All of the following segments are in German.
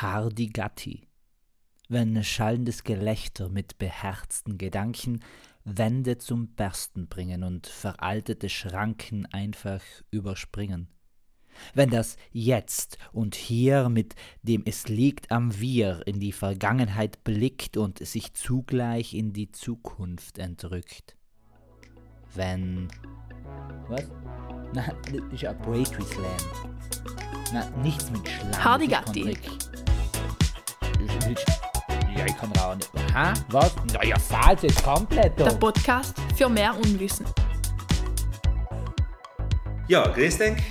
Hardy Gatti. Wenn schallendes Gelächter mit beherzten Gedanken Wände zum Bersten bringen und veraltete Schranken einfach überspringen. Wenn das Jetzt und Hier mit dem Es liegt am Wir in die Vergangenheit blickt und sich zugleich in die Zukunft entrückt. Wenn. Was? Na, ist ja Poetry Slam. Na, nichts mit Schlag. Hardy Gatti. Ja, ich kann auch nicht. Hä? Was? Na ja, falsch jetzt komplett. Der Podcast für mehr Unwissen. Ja, grüß dich.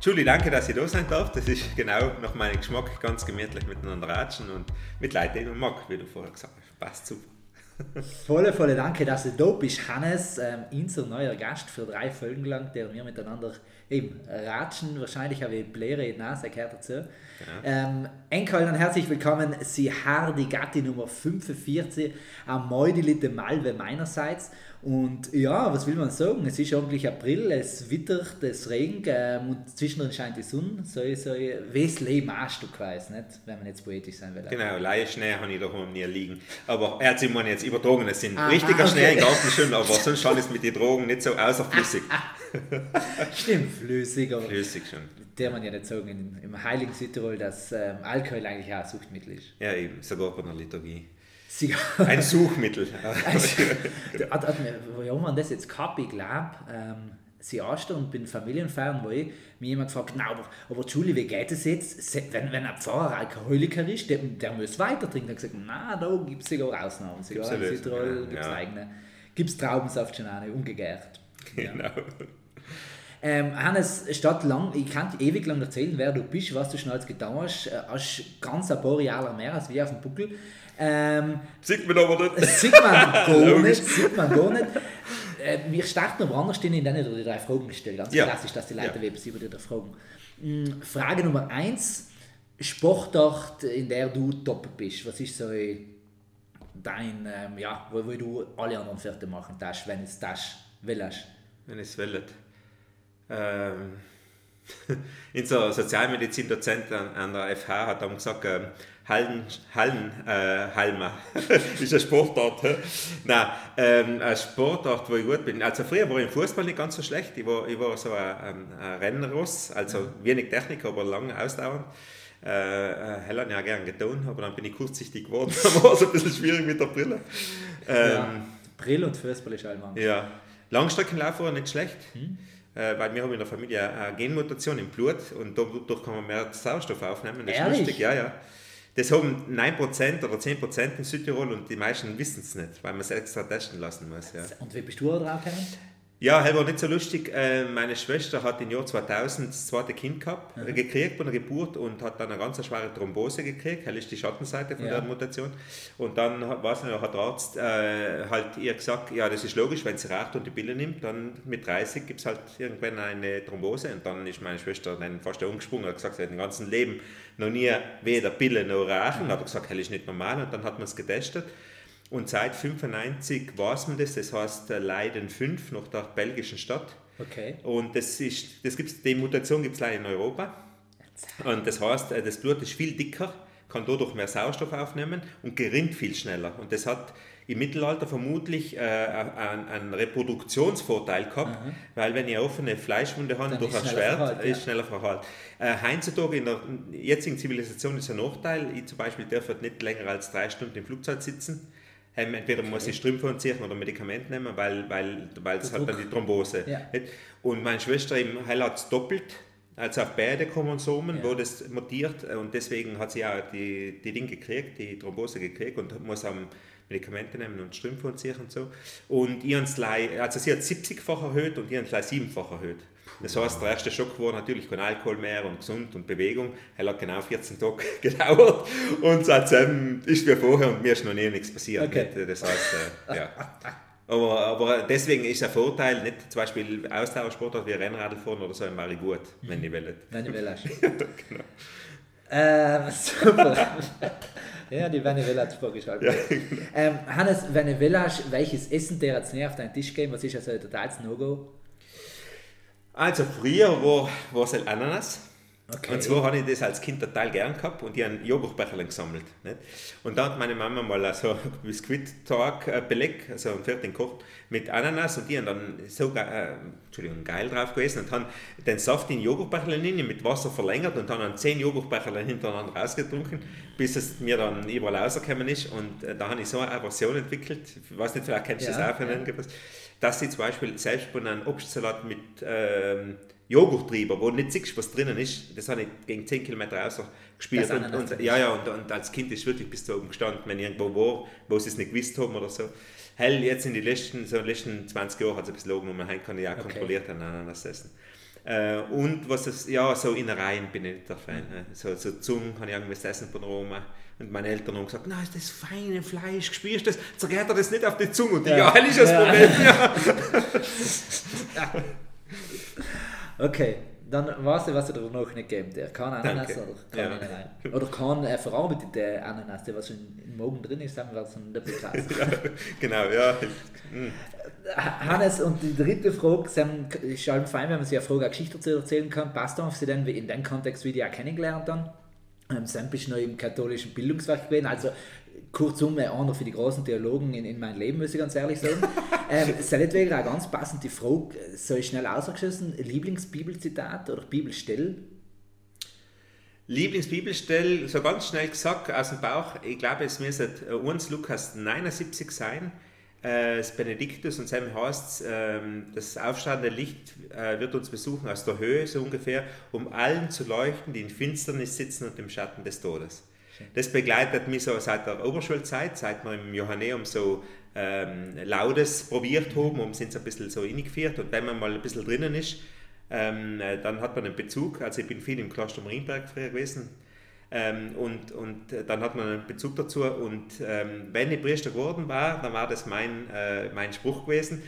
Julie, danke, dass ich da sein darf. Das ist genau nach meinem Geschmack ganz gemütlich miteinander ratschen und mit Leuten, die man mag, wie du vorher gesagt hast. Passt super. Volle, volle Danke, dass du da bist, Hannes, ähm, unser neuer Gast für drei Folgen lang, der wir miteinander eben ratschen. Wahrscheinlich habe ich Bläre in die Nase, gehört dazu. Genau. Ähm, Enkel und herzlich willkommen, Sie Hardy Gatti Nummer 45, am Meudelitte Malve meinerseits. Und ja, was will man sagen? Es ist eigentlich April, es wittert, es regnet ähm, und zwischendrin scheint die Sonne. So, so wes Leben ein Stück weiß, nicht? wenn man jetzt poetisch sein will. Genau, Laie Schnee habe ich doch nie liegen. Aber er hat sich jetzt übertragen, es sind Aha, richtiger okay. Schnee im Garten schön, aber sonst schon ist mit den Drogen nicht so außerflüssig. Stimmt, flüssig, aber flüssig schon. Der man ja nicht sagen in, im heiligen Südtirol, dass ähm, Alkohol eigentlich auch ein Suchtmittel ist. Ja, eben, sogar bei einer Liturgie. Ein Suchmittel. Warum man das jetzt gehabt? Ich glaube, ähm, sie und bin familienfern, wo ich mir jemand gefragt na, aber, aber Julie, wie geht es jetzt, wenn, wenn ein Pfarrer Alkoholiker ist, der, der muss weiter trinken. Ich gesagt, na, da gibt es sogar Ausnahmen. Sogar in Südtirol gibt es ja. eigene. Gibt es Traubensaft schon eine, umgekehrt. Genau. Ja. Ähm, Hannes, statt lang, ich kann ewig lang erzählen, wer du bist, was du schon alles getan hast. Äh, hast ganz ein paar Jahre mehr als wir auf dem Buckel. Ähm, sieht man aber nicht. Sieht man gar nicht. Sieht man gar nicht. Äh, wir starten aber anders, in denen die drei Fragen gestellt. Ganz ja. klassisch, dass die Leute ja. über die drei Fragen. Mhm, Frage Nummer eins. Sportart, in der du top bist. Was ist so dein, ähm, ja, wo, wo du alle anderen Pferde machen darfst, wenn es das willst? Wenn es will ähm, in so Sozialmedizin-Dozent an, an, der FH hat dann gesagt, ähm, Hallen, Hallen, äh, Halma, ist eine Sportart. Nein, ähm, eine Sportart, wo ich gut bin. Also früher war ich im Fußball nicht ganz so schlecht. Ich war, ich war so ein, ein Rennross, also wenig Technik, aber lang ausdauernd. Äh, äh Hell hat ja gerne getan, aber dann bin ich kurzsichtig geworden. dann war es ein bisschen schwierig mit der Brille. Ähm, ja, Brille und Fußball ist allmann. Ja, Langstreckenlauf war nicht schlecht. Hm weil wir haben in der Familie eine Genmutation im Blut und dadurch kann man mehr Sauerstoff aufnehmen. Das Ehrlich? ist lustig, ja, ja. Das haben 9% oder 10% in Südtirol und die meisten wissen es nicht, weil man es extra testen lassen muss. Ja. Und wie bist du da drauf gekommen? Ja, das war nicht so lustig. Äh, meine Schwester hat im Jahr 2000 das zweite Kind gehabt, mhm. gekriegt bei der Geburt und hat dann eine ganz schwere Thrombose gekriegt. Das ist die Schattenseite von ja. der Mutation. Und dann weiß nicht, hat der Arzt äh, halt ihr gesagt, ja, das ist logisch, wenn sie raucht und die Pille nimmt, dann mit 30 gibt es halt irgendwann eine Thrombose. Und dann ist meine Schwester dann fast umgesprungen und hat gesagt, sie hat im ganzen Leben noch nie weder Pille noch rauchen. Mhm. hat gesagt, das ist nicht normal. Und dann hat man es getestet. Und seit 95 weiß man das, das heißt äh, Leiden 5 nach der belgischen Stadt. Okay. Und das ist, das gibt's, die Mutation gibt es leider in Europa. Und das heißt, äh, das Blut ist viel dicker, kann dadurch mehr Sauerstoff aufnehmen und gerinnt viel schneller. Und das hat im Mittelalter vermutlich äh, einen, einen, Reproduktionsvorteil gehabt, mhm. weil wenn ihr offene Fleischwunde habt durch ein Schwert, verhalt, ist schneller verhalt. Äh, heutzutage in der jetzigen Zivilisation ist ein Nachteil. Ich zum Beispiel darf halt nicht länger als drei Stunden im Flugzeug sitzen ähm, entweder okay. muss ich Strümpfe anziehen oder Medikamente nehmen, weil, weil, weil es hat dann die Thrombose. Ja. Und meine Schwester im hat es doppelt, also auf beide Chromosomen, ja. wo das mutiert und deswegen hat sie auch die, die Dinge gekriegt, die Thrombose gekriegt und muss am Medikamente nehmen und Strümpfe anziehen und so. Und ihren also sie hat 70-fach erhöht und ihren 7-fach erhöht. Das heißt, der erste Schock war natürlich kein Alkohol mehr und gesund und Bewegung. Er hat genau 14 Tage gedauert und seitdem ist wie vorher und mir ist noch nie nichts passiert. Okay. Das heißt, äh, ja. Aber, aber deswegen ist ein Vorteil, nicht zum Beispiel Ausdauersportart wie Rennradfahren oder so, wäre gut, wenn ich will. Wenn ich will. genau. Ähm, super. ja, die es vorgeschlagen. Ja, genau. ähm, Hannes, Venezuela, welches Essen der jetzt näher auf deinen Tisch gehen? Was ist also der totales No-Go? Also früher war, war es halt Ananas. Okay. Und zwar habe ich das als Kind total gern gehabt und die haben Joghurtbecherchen gesammelt. Nicht? Und dann hat meine Mama mal so ein Biskuit-Tag-Beleg, also einen fertigen Koch mit Ananas und die haben dann so äh, Entschuldigung, geil drauf gewesen und haben den Saft in Joghurtbecherchen mit Wasser verlängert und dann haben zehn Joghurtbecherchen hintereinander rausgetrunken, bis es mir dann überall rausgekommen ist und äh, da habe ich so eine Version entwickelt, ich weiß nicht, vielleicht kennst du ja, das auch von ja. Dass ich zum Beispiel selbst von einem Obstsalat mit ähm, Joghurttrieber, wo nicht siehst, was drinnen ist, das habe ich gegen 10 Kilometer raus gespielt. Und, und, ja, ja, und, und, als Kind ist wirklich bis da oben gestanden, wenn irgendwo war, wo sie es nicht gewusst haben oder so. Hell, jetzt in den letzten, so in den letzten 20 Jahren hat es ein bisschen oben und man kann ja auch okay. kontrolliert an Ananas essen. Äh, und was es, ja, so Innereien bin ich nicht der Fan. Mhm. So, so Zungen habe ich irgendwas essen von Roma. Und meine Eltern haben gesagt, nein, ist das feine Fleisch, spürst du das? Zergeht er das nicht auf die Zunge? Und ja, ja ist das. Problem. Ja. Okay, dann weißt du, was er noch nicht gibt. Er kann Ananas Danke. oder kann ja. Oder kann äh, verarbeitete Ananas, der was schon im Morgen drin ist, dann wird es ein Doppelklasse. ja, genau, ja. Mhm. Hannes, und die dritte Frage, es ist allem fein, wenn man sich eine Frage eine Geschichte erzählen kann, passt auf Sie denn in dem Kontext, wie die auch kennengelernt haben? Ähm, Sam bist noch im katholischen Bildungswerk gewesen, also kurzum, einer für die großen Theologen in, in meinem Leben, muss ich ganz ehrlich sagen. ähm, Seinetwegen auch ganz passend die Frage, so schnell ausgeschossen, Lieblingsbibelzitat oder Bibelstelle? Lieblingsbibelstelle, so ganz schnell gesagt, aus dem Bauch, ich glaube, es müsste 1 Lukas 79 sein, äh, das Benediktus und seinem heißt ähm, das aufsteigende Licht äh, wird uns besuchen aus der Höhe, so ungefähr, um allen zu leuchten, die in Finsternis sitzen und im Schatten des Todes. Das begleitet mich so seit der Oberschulzeit, seit wir im Johanneum so ähm, Laudes probiert haben und sind es ein bisschen so eingeführt. Und wenn man mal ein bisschen drinnen ist, ähm, äh, dann hat man einen Bezug. Also ich bin viel im Kloster Marienberg früher gewesen. Ähm, und, und dann hat man einen Bezug dazu. Und ähm, wenn ich Priester geworden war, dann war das mein, äh, mein Spruch gewesen.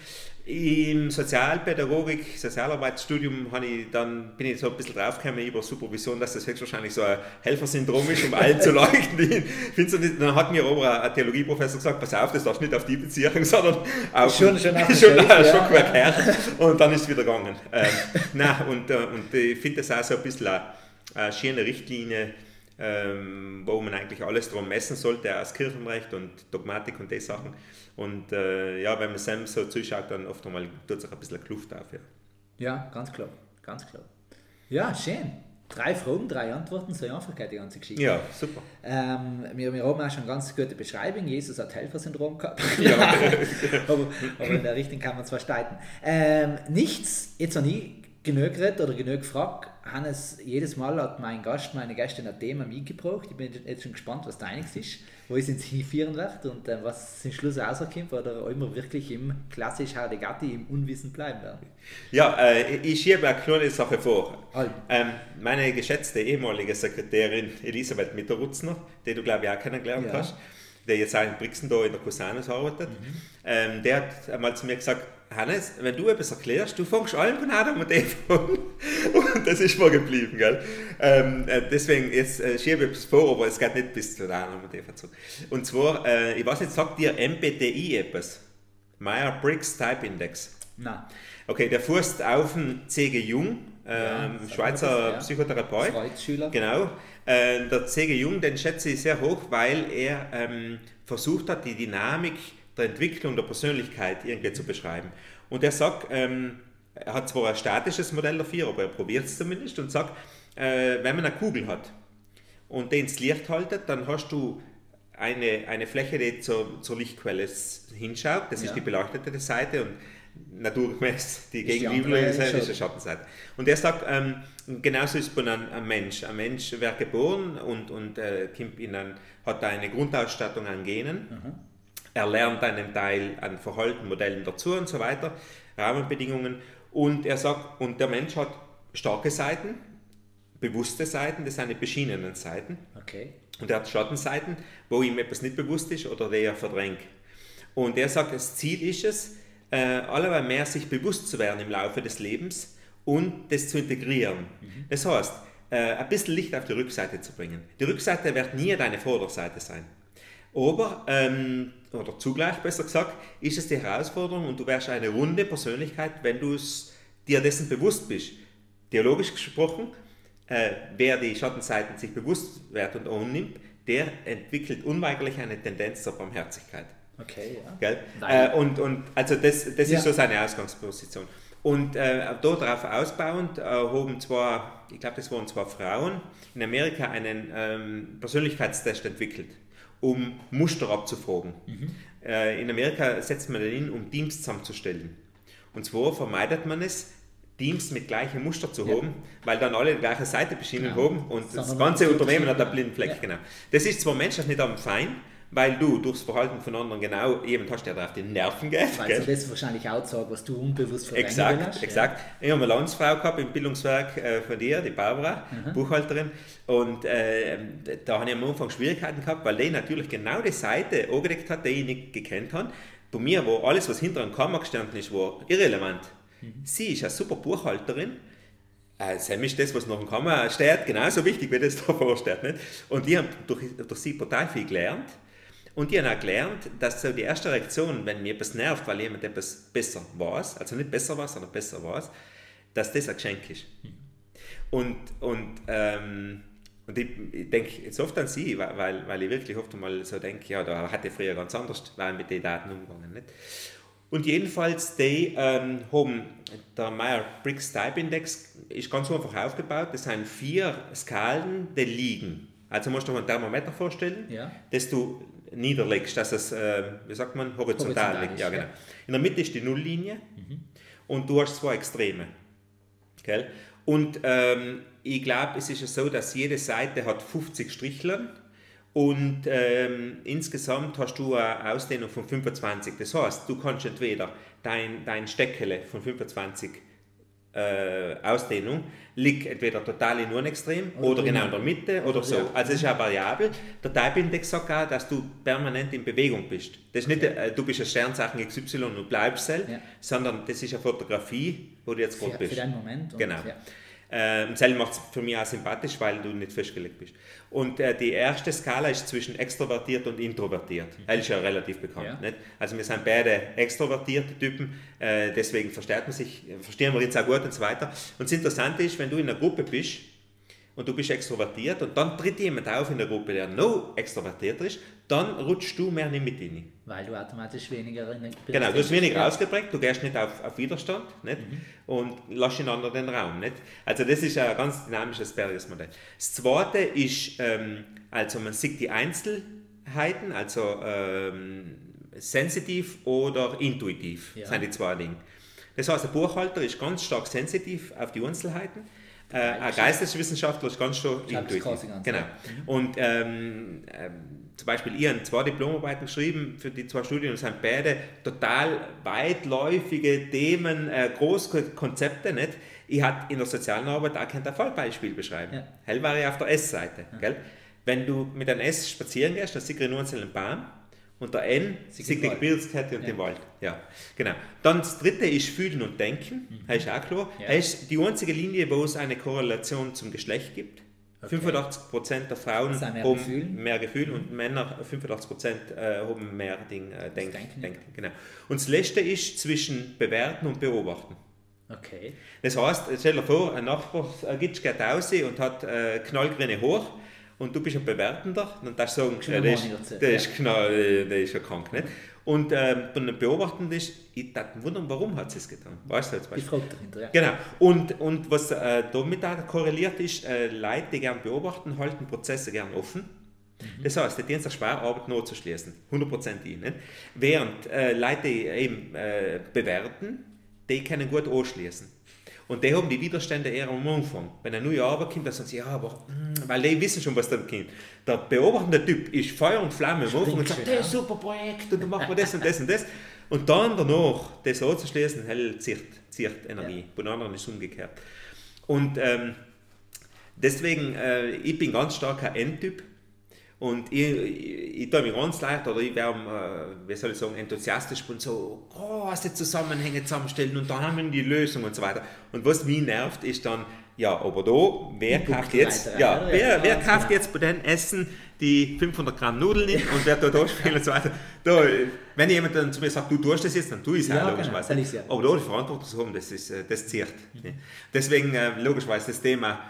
Im Sozialpädagogik, Sozialarbeitsstudium ich dann, bin ich so ein bisschen draufgekommen über Supervision, dass das höchstwahrscheinlich so ein Helfersyndrom ist, um allen zu leuchten. dann hat mir aber ein Theologieprofessor gesagt, pass auf, das darfst nicht auf die Beziehung, sondern auf schon, schon, auf schon, ja. schon quer Und dann ist es wieder gegangen. Ähm, nein, und, äh, und ich finde das auch so ein bisschen eine, eine schöne Richtlinie, ähm, wo man eigentlich alles drum messen sollte, aus Kirchenrecht und Dogmatik und die Sachen. Und äh, ja, wenn man Sam so zuschaut, dann oft einmal tut sich ein bisschen eine Kluft auf. Ja. ja, ganz klar, ganz klar. Ja, schön. Drei Fragen, drei Antworten, so einfach geht die ganze Geschichte. Ja, super. Ähm, wir, wir haben auch schon eine ganz gute Beschreibung. Jesus hat Helfersyndrom gehabt. Ja. aber, aber, in der Richtung kann man zwar streiten. Ähm, nichts, jetzt noch nie genug geredet oder genug gefragt. Hannes, jedes Mal hat mein Gast, meine Gästin ein Thema mitgebracht. Ich bin jetzt schon gespannt, was deines ist, wo ich es hinführen werde und äh, was zum Schluss rauskommt oder immer wirklich im klassisch Hardegatti im Unwissen bleiben werden. Ja, äh, ich schiebe eine kleine Sache vor. Ähm, meine geschätzte ehemalige Sekretärin Elisabeth Mitterrutzner, die du glaube ich auch kennengelernt ja. hast, der jetzt auch in Brixen da in der Cusanus arbeitet, mhm. ähm, der hat einmal zu mir gesagt, Hannes, wenn du etwas erklärst, du fängst allem von und Eva an. Und das ist mal geblieben, gell? Ähm, äh, deswegen, jetzt äh, schiebe ich etwas vor, aber es geht nicht bis zu Adam und Eva zurück. Und zwar, äh, ich weiß nicht, sagt dir MBTI etwas? Meyer-Briggs Type Index. Nein. Okay, der fußt auf den C.G. Jung, ähm, ja, Schweizer ja. Psychotherapeut. Schüler. Genau. Äh, der C.G. Jung, den schätze ich sehr hoch, weil er ähm, versucht hat, die Dynamik der Entwicklung der Persönlichkeit irgendwie zu beschreiben. Und er sagt, ähm, er hat zwar ein statisches Modell dafür, aber er probiert es zumindest und sagt, äh, wenn man eine Kugel hat und den ins Licht haltet, dann hast du eine, eine Fläche, die zur, zur Lichtquelle hinschaut, das ja. ist die beleuchtete Seite und naturgemäß die gegenüberliegende Seite ist die Schattenseite. Und er sagt, ähm, genauso ist es ein, ein Mensch. Ein Mensch wird geboren und, und äh, hat eine Grundausstattung an Genen. Mhm er lernt einen Teil an Verhalten, Modellen dazu und so weiter, Rahmenbedingungen. Und er sagt, und der Mensch hat starke Seiten, bewusste Seiten, das sind die beschienenen Seiten. Okay. Und er hat Schattenseiten, wo ihm etwas nicht bewusst ist oder der er verdrängt. Und er sagt, das Ziel ist es, äh, allerweil mehr sich bewusst zu werden im Laufe des Lebens und das zu integrieren. Mhm. Das heißt, äh, ein bisschen Licht auf die Rückseite zu bringen. Die Rückseite wird nie deine Vorderseite sein. Aber, ähm, oder zugleich besser gesagt, ist es die Herausforderung und du wärst eine runde Persönlichkeit, wenn du dir dessen bewusst bist. Theologisch gesprochen, äh, wer die Schattenseiten sich bewusst wird und annimmt, der entwickelt unweigerlich eine Tendenz zur Barmherzigkeit. Okay, ja. Gell? Äh, und, und also das, das ja. ist so seine Ausgangsposition. Und äh, darauf ausbauend äh, haben zwar, ich glaube, das waren zwei Frauen, in Amerika einen ähm, Persönlichkeitstest entwickelt, um Muster abzufragen. Mhm. Äh, in Amerika setzt man den in, um Teams zusammenzustellen. Und zwar vermeidet man es, Teams mit gleichem Muster zu ja. haben, weil dann alle die gleiche Seite beschienen genau. haben und das, das ganze Unternehmen hat einen blinden Fleck. Ja. Genau. Das ist zwar menschlich nicht am fein, weil du durchs Verhalten von anderen genau jemand hast, der dir auf die Nerven geht. Weil du das wahrscheinlich auch sagst, was du unbewusst verdrängen Exakt, hast, exakt. Ja. Ich habe eine Landsfrau gehabt im Bildungswerk äh, von dir, die Barbara, mhm. Buchhalterin, und äh, da habe ich am Anfang Schwierigkeiten gehabt, weil die natürlich genau die Seite angedeckt hat, die ich nicht gekannt habe. Bei mir war alles, was hinter einem Kammer gestanden ist, war irrelevant. Mhm. Sie ist eine super Buchhalterin, Sam ist das, was noch im Kammer steht, genauso wichtig, wie das da vorsteht. Nicht? Und ich habe durch, durch sie total viel gelernt. Und ich habe auch gelernt, dass so die erste Reaktion, wenn mir etwas nervt, weil jemand etwas besser weiß, also nicht besser weiß, sondern besser weiß, dass das ein Geschenk ist. Und, und, ähm, und ich, ich denke jetzt oft an sie, weil, weil ich wirklich oft einmal so denke, ja, da hatte ich früher ganz anders war mit den Daten umgegangen. Nicht? Und jedenfalls, die ähm, haben, der Meyer-Briggs Type Index ist ganz einfach aufgebaut. Das sind vier Skalen, die liegen. Also musst du dir ein Thermometer vorstellen, ja. das du niederlegst, dass es, äh, wie sagt man, horizontal, horizontal liegt. Ja, genau. In der Mitte ist die Nulllinie mhm. und du hast zwei Extreme. Gell? Und ähm, ich glaube, es ist ja so, dass jede Seite hat 50 Strichlern und ähm, insgesamt hast du eine Ausdehnung von 25. Das heißt, du kannst entweder dein, dein Steckele von 25 äh, Ausdehnung liegt entweder total in einem Extrem oder, oder genau in der Mitte oder so. Also es ist eine Variable. Der Type-Index sagt auch, dass du permanent in Bewegung bist. Das ist nicht, äh, du bist ein Sternzeichen XY und bleibst ja. sondern das ist eine Fotografie, wo du jetzt gerade bist. Für deinen Moment. Genau. Ja. Äh, Zell macht es für mich auch sympathisch, weil du nicht festgelegt bist. Und äh, die erste Skala ist zwischen extrovertiert und introvertiert. Mhm. Das ist ja relativ bekannt. Ja. Also wir sind beide extrovertierte Typen, äh, deswegen versteht man sich, verstehen wir uns auch gut und so weiter. Und das Interessante ist, wenn du in einer Gruppe bist, und du bist extrovertiert und dann tritt jemand auf in der Gruppe, der noch extrovertierter ist, dann rutschst du mehr nicht mit rein. Weil du automatisch weniger in Genau, du bist weniger ausgeprägt, du gehst nicht auf, auf Widerstand nicht? Mhm. und lässt den anderen den Raum. Nicht? Also das ist ein ganz dynamisches Bergesmodell. Das zweite ist, ähm, also man sieht die Einzelheiten, also ähm, sensitiv oder intuitiv, ja. sind die zwei Dinge. Das heißt, der Buchhalter ist ganz stark sensitiv auf die Einzelheiten äh, ein Geisteswissenschaftler ist ganz schon intuitiv. Genau. Mhm. Und ähm, ähm, zum Beispiel, habe zwei Diplomarbeiten geschrieben für die zwei Studien und sind beide total weitläufige Themen, äh, Großkonzepte. Nicht? Ich hatte in der sozialen Arbeit auch kein Fallbeispiel beschreiben. Ja. Hell war ich auf der S-Seite. Ja. Wenn du mit einem S spazieren gehst, dann siehst du nur einen Baum und der N sieht die Gebirgskette und ja. den Wald. Ja, genau. Dann das dritte ist Fühlen und Denken, mhm. das ist auch klar. Ja. Das ist die einzige Linie, wo es eine Korrelation zum Geschlecht gibt. Okay. 85% der Frauen mehr haben Gefühl. mehr Gefühl mhm. und Männer, 85% äh, haben mehr Ding, äh, Denk, Denken. Denken. Genau. Und das letzte ist zwischen Bewerten und Beobachten. Okay. Das heißt, stell dir vor, ein Nachbar äh, geht raus und hat äh, knallgrüne Haare und du bist ein Bewertender, dann darfst du sagen, äh, der, ist, der, ist äh, der ist ja krank. Nicht? Und ähm, dann beobachtend ist, ich dachte wundern, warum hat sie es getan? Weißt du jetzt Die Frage dahinter, ja. Genau. Und, und was äh, damit auch korreliert ist, äh, Leute, die gerne beobachten, halten Prozesse gerne offen. Mhm. Das heißt, die tun sich schwer, Arbeit nur zu schließen. 100% ich. Nicht? Während äh, Leute, die eben äh, bewerten, die können gut anschließen. Und die haben die Widerstände eher am Anfang. Wenn eine neue Arbeit kommt, dann sagen sie, ja, aber, mm, weil die wissen schon, was da kommt. Der beobachtende Typ ist Feuer und Flamme am Anfang und sagt, das ist ein super Projekt und dann machen wir das und das und das. Und dann danach, das anzuschließen, hell zieht, zieht Energie. Ja. Bei anderen ist es umgekehrt. Und ähm, deswegen, äh, ich bin ganz stark ein Endtyp. Und ich, ich, ich tue mich ganz leicht, oder ich werde, äh, wie soll ich sagen, enthusiastisch und so große Zusammenhänge zusammenstellen und dann haben wir die Lösung und so weiter. Und was mich nervt, ist dann, ja, aber da, wer kauft jetzt, weiter, ja, wer, wer kauft jetzt bei den Essen die 500 Gramm Nudeln nicht und wer da da spielt und so weiter. Da, wenn jemand dann zu mir sagt, du tust das jetzt, dann tue ich es ja, auch, logischerweise. Genau, aber da die Verantwortung zu haben, das, ist, äh, das zieht. Mhm. Deswegen, äh, logischerweise, das Thema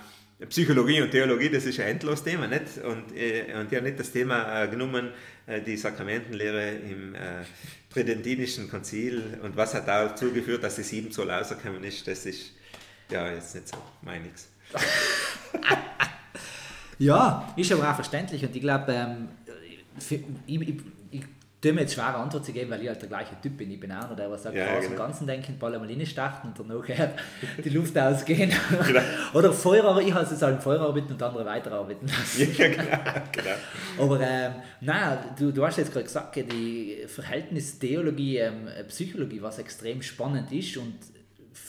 Psychologie und Theologie, das ist ein endloses Thema, nicht? Und, äh, und habe nicht das Thema äh, genommen, äh, die Sakramentenlehre im äh, Tridentinischen Konzil und was hat dazu geführt, dass die sieben Zoll rausgekommen ist, das ist ja jetzt nicht so meiniges. ja, ist aber auch verständlich und ich glaube, ähm, ich, ich tue mir jetzt schwere Antwort zu geben, weil ich halt der gleiche Typ bin. Ich bin auch einer, der was sagt, ja, genau. Ganzen denken, Ball einmal starten und dann nachher die Luft ausgehen. Genau. Oder Feuerarbeit, ich habe es halt Feuerarbeit und andere weiterarbeiten lassen. Ja, genau, genau. Aber ähm, nein, du, du hast jetzt gerade gesagt, die Verhältnistheologie, ähm, Psychologie, was extrem spannend ist und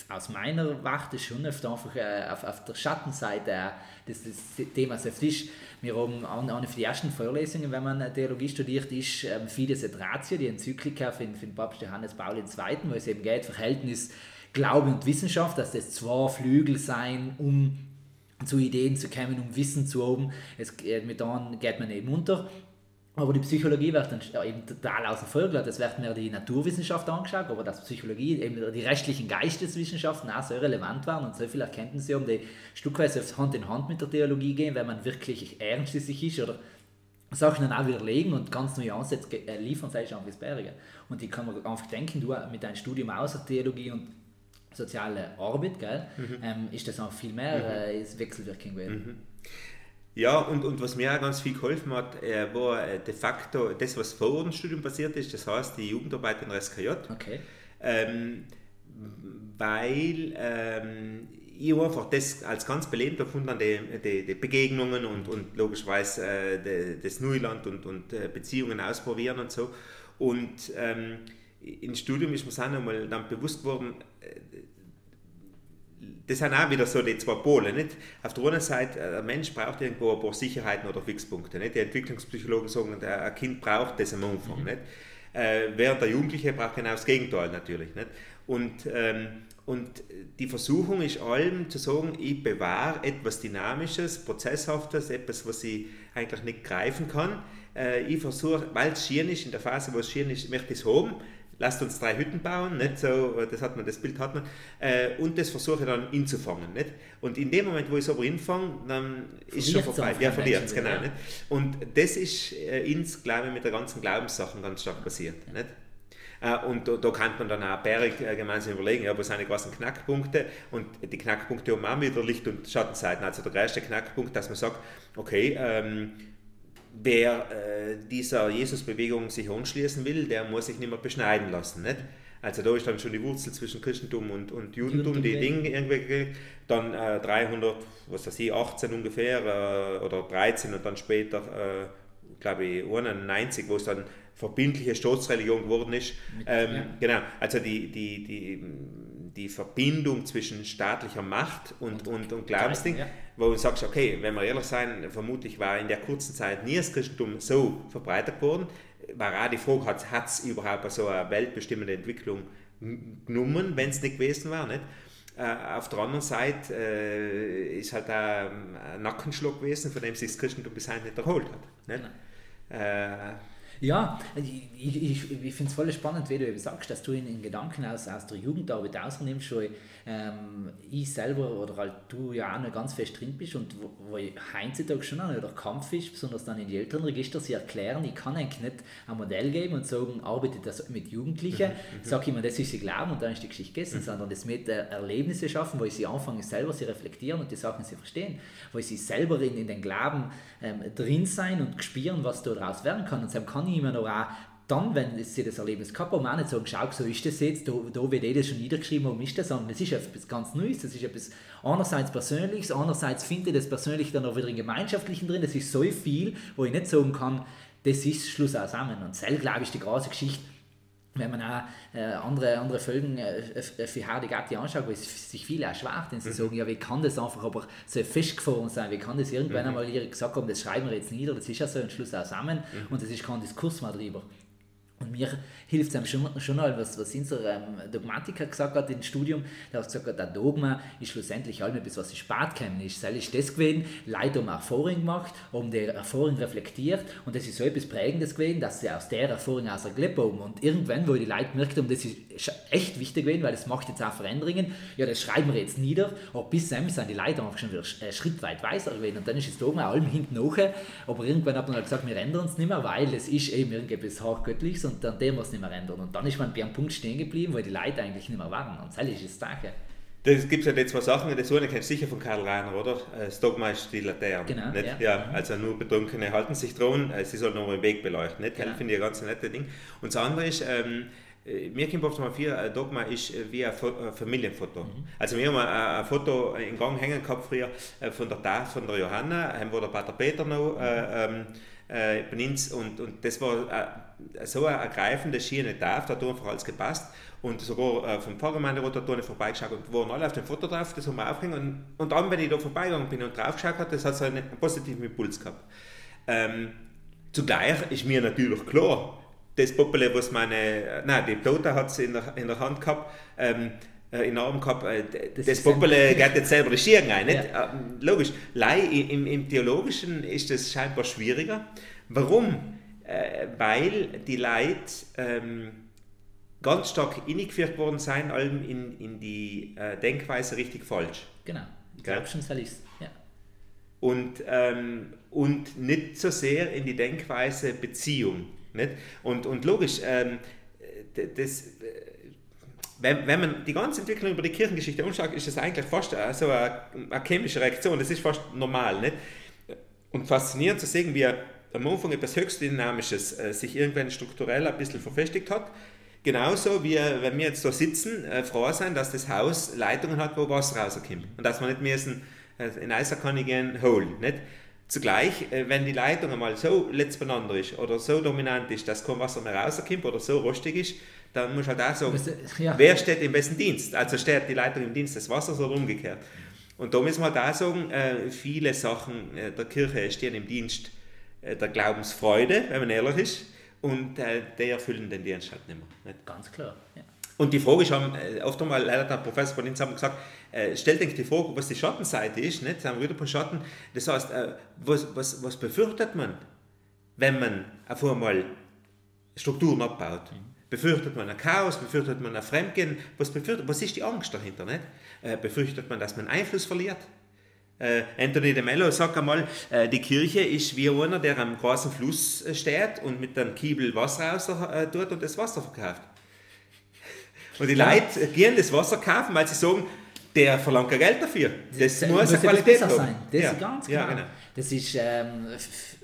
aus meiner Warte schon oft einfach äh, auf, auf der Schattenseite äh, des, des Themas oft ist. Wir haben von den ersten Vorlesungen, wenn man Theologie studiert, ist ähm, Fides et Ratio, die Enzyklika von, von Papst Johannes Paul II., wo es eben geht, Verhältnis Glaube und Wissenschaft, dass das zwei Flügel sein, um zu Ideen zu kommen, um Wissen zu haben. Es, äh, mit dann geht man eben unter. Aber die Psychologie wird dann eben total außen vor gelassen. Es wird mehr die Naturwissenschaft angeschaut, aber dass Psychologie, eben die restlichen Geisteswissenschaften auch so relevant waren und so viele Erkenntnisse haben, die stückweise Hand in Hand mit der Theologie gehen, wenn man wirklich ernst sich ist oder Sachen dann auch widerlegen und ganz neue Ansätze äh, liefern, sei es einfach das Berge. Und ich kann mir einfach denken, du mit deinem Studium außer Theologie und soziale Arbeit, gell, mhm. ähm, ist das auch viel mehr mhm. äh, Wechselwirkung gewesen. Mhm. Ja, und, und was mir auch ganz viel geholfen hat, äh, war äh, de facto das, was vor dem Studium passiert ist, das heißt die Jugendarbeit in der SKJ. Okay. Ähm, weil ähm, ich einfach das als ganz belebt empfunden die, die, die, Begegnungen und, und logischerweise äh, die, das Neuland und, und äh, Beziehungen ausprobieren und so. Und ähm, im Studium ist mir auch nochmal dann bewusst geworden, äh, das sind auch wieder so die zwei Pole. Nicht? Auf der einen Seite, äh, ein Mensch braucht irgendwo ein paar Sicherheiten oder Fixpunkte. Nicht? Die Entwicklungspsychologen sagen, ein Kind braucht das am Anfang. Mhm. Nicht? Äh, während der Jugendliche braucht genau das Gegenteil natürlich. Nicht? Und, ähm, und die Versuchung ist allem zu sagen, ich bewahre etwas Dynamisches, Prozesshaftes, etwas, was ich eigentlich nicht greifen kann. Äh, ich versuche, weil es schier ist, in der Phase, wo es schier ist, möchte ich es haben lasst uns drei Hütten bauen, nicht so, das hat man, das Bild hat man, äh, und das versuche ich dann inzufangen, nicht? Und in dem Moment, wo ich es aber infange, dann ist es schon vorbei. Ja, verliert es, genau. Ja. Nicht? Und das ist äh, ins, glaube ich, mit der ganzen Glaubenssachen ganz stark passiert, nicht? Äh, und da, da, kann man dann auch bärig äh, gemeinsam überlegen, ja, wo sind die großen Knackpunkte und die Knackpunkte haben auch wieder Licht- und Schattenseiten. Also der erste Knackpunkt, dass man sagt, okay, ähm, wer äh, dieser Jesus-Bewegung sich anschließen will, der muss sich nicht mehr beschneiden lassen. Nicht? Also da ist dann schon die Wurzel zwischen Christentum und, und Judentum, Judentum die Dinge irgendwie, dann äh, 300, was weiß ich, 18 ungefähr äh, oder 13 und dann später, äh, glaube ich, 91, wo es dann verbindliche Staatsreligion geworden ist. Ähm, ja. Genau, also die, die, die, die Verbindung zwischen staatlicher Macht und, und, und Glaubensding, ja. Wo du sagst, okay, wenn wir ehrlich sein, vermutlich war in der kurzen Zeit nie das Christentum so verbreitet worden, war auch die Frage, hat es überhaupt so eine weltbestimmende Entwicklung genommen, wenn es nicht gewesen war, nicht? Äh, auf der anderen Seite äh, ist halt ein Nackenschlag gewesen, von dem sich das Christentum bis heute nicht erholt hat. Nicht? Äh, ja, ich, ich, ich finde es voll spannend, wie du eben sagst, dass du in, in Gedanken aus, aus der Jugendarbeit ausnimmst, wo ich, ähm, ich selber oder halt du ja auch noch ganz fest drin bist und wo, wo ich heutzutage schon noch der Kampf ist, besonders dann in die älteren Register, sie erklären, ich kann eigentlich nicht ein Modell geben und sagen, arbeite das mit Jugendlichen, mhm. mhm. sage immer, das ist sie glauben und dann ist die Geschichte gegessen, mhm. sondern das mit äh, Erlebnisse schaffen, wo ich sie anfange selber sie reflektieren und die Sachen sie verstehen, wo ich sie selber in, in den Glauben ähm, drin sein und spüren, was daraus werden kann und dann kann ich immer noch auch dann, wenn sie das Erlebnis gehabt haben, auch nicht sagen, schau, so ist das jetzt, da, da wird eh das schon niedergeschrieben, warum ist das, sondern das ist etwas ganz Neues, das ist etwas einerseits Persönliches, andererseits finde ich das persönlich dann auch wieder im Gemeinschaftlichen drin, das ist so viel, wo ich nicht sagen kann, das ist Schluss zusammen. Und selbst glaube ich, die große Geschichte, wenn man auch äh, andere, andere Folgen äh, für Hardy Gatti anschaut, wo es sich viele erschwert, denn sie mhm. sagen, ja, wie kann das einfach aber so festgefahren sein, wie kann das irgendwann mhm. einmal gesagt haben, das schreiben wir jetzt nieder, das ist ja so ein Schluss zusammen mhm. und es ist kein Diskurs mehr drüber. Und mir hilft es einem schon, schon mal, was, was unser ähm, Dogmatiker gesagt hat im Studium, der hat gesagt, der Dogma ist schlussendlich allem etwas, was spät gekommen ist. Das ist das gewesen, Leute haben Erfahrung gemacht, haben die Erfahrung reflektiert. Und das ist so etwas Prägendes gewesen, dass sie aus der Erfahrung aus gelebt haben. Und irgendwann, wo die Leute gemerkt haben, das ist echt wichtig gewesen, weil das macht jetzt auch Veränderungen, ja, das schreiben wir jetzt nieder, aber bis dann sind die Leute einfach schon wieder einen Schritt weit weiser gewesen. Und dann ist das Dogma allem hinten nach, aber irgendwann hat man halt gesagt, wir ändern uns nicht mehr, weil es ist eben irgendetwas Hochgöttliches und dann dem was nicht mehr ändern. Und dann ist man bei einem Punkt stehen geblieben, weil die Leute eigentlich nicht mehr waren. Und das ist das Sache. Das gibt ja die zwei Sachen. Das eine kennst du sicher von Karl Reiner, oder? Das Dogma ist die Laterne. Genau. Nicht? Ja. ja. also nur Betrunkene halten sich dran, äh, sie sollen nur den Weg beleuchten. Nicht? Genau. finde ich ein ganz nettes Ding. Und das andere ist, ähm, äh, mir kommt mal vor, ein Dogma ist äh, wie ein, Familienfoto. Mhm. Also wir haben ein, ein, Foto in Gang hängen gehabt früher von der von der Johanna, wo der Pater Peter noch mhm. ähm, äh, und, und das war äh, so eine ergreifende schiene Tafel, da hat einfach alles gepasst und sogar äh, vom Pfarrgemeinde da vorne vorbeigeschaut und waren alle auf dem Foto drauf, das haben wir aufgehängt und, und dann, wenn ich da vorbeigegangen bin und drauf geschaut habe, das hat so einen, einen positiven Impuls gehabt. Ähm, zugleich ist mir natürlich klar, das Popele, was meine, nein, die Tota hat es in der, in der Hand gehabt, ähm, äh, in den Arm gehabt, äh, das, das Popele geht jetzt selber regieren ein. Nicht? Ja. Ähm, logisch, Lei, im, im Theologischen ist das scheinbar schwieriger. Warum? Äh, weil die Leute ähm, ganz stark eingeführt worden sind, allem in, in die äh, Denkweise richtig falsch. Genau, ich glaube schon, so ist ja. Und, ähm, und nicht so sehr in die Denkweise Beziehung. Nicht? Und, und logisch, ähm, das, wenn, wenn man die ganze Entwicklung über die Kirchengeschichte anschaut, ist es eigentlich fast so eine, eine, chemische Reaktion. Das ist fast normal. Nicht? Und faszinierend zu sehen, wie am Anfang etwas höchst Dynamisches äh, sich irgendwann strukturell ein bisschen verfestigt hat. Genauso wie wenn wir jetzt da sitzen, äh, froh sein, dass das Haus Leitungen hat, wo Wasser rauskommt. Und dass wir nicht müssen äh, in Eiserkannigen holen. Nicht? Zugleich, äh, wenn die Leitung einmal so letzt beieinander ist oder so dominant ist, dass kein Wasser mehr rauskommt oder so rostig ist, dann muss halt auch sagen, ja. wer steht im besten Dienst? Also steht die Leitung im Dienst des Wassers oder umgekehrt. Und da müssen wir halt auch sagen, äh, viele Sachen äh, der Kirche stehen im Dienst äh, der Glaubensfreude, wenn man ehrlich ist, und äh, die erfüllen den Dienst halt nicht mehr. Nicht? Ganz klar. Ja. Und die Frage ist, haben, äh, oft einmal, leider der Professor von uns haben gesagt, äh, stellt euch die Frage, was die Schattenseite ist, nicht? haben wir wieder ein Schatten. Das heißt, äh, was, was, was befürchtet man, wenn man auf einmal Strukturen abbaut? Mhm. Befürchtet man ein Chaos, befürchtet man ein Fremdgehen? Was, befürchtet, was ist die Angst dahinter? Nicht? Äh, befürchtet man, dass man Einfluss verliert? Äh, Anthony de Mello sagt einmal, äh, die Kirche ist wie einer, der am großen Fluss äh, steht und mit einem Kiebel Wasser raus äh, tut und das Wasser verkauft. Und die ja. Leute gehen das Wasser kaufen, weil sie sagen, der verlangt kein Geld dafür. Das, das muss eine Qualität sein. Das ja. ist ganz genau. Ja, genau. Das ist ähm,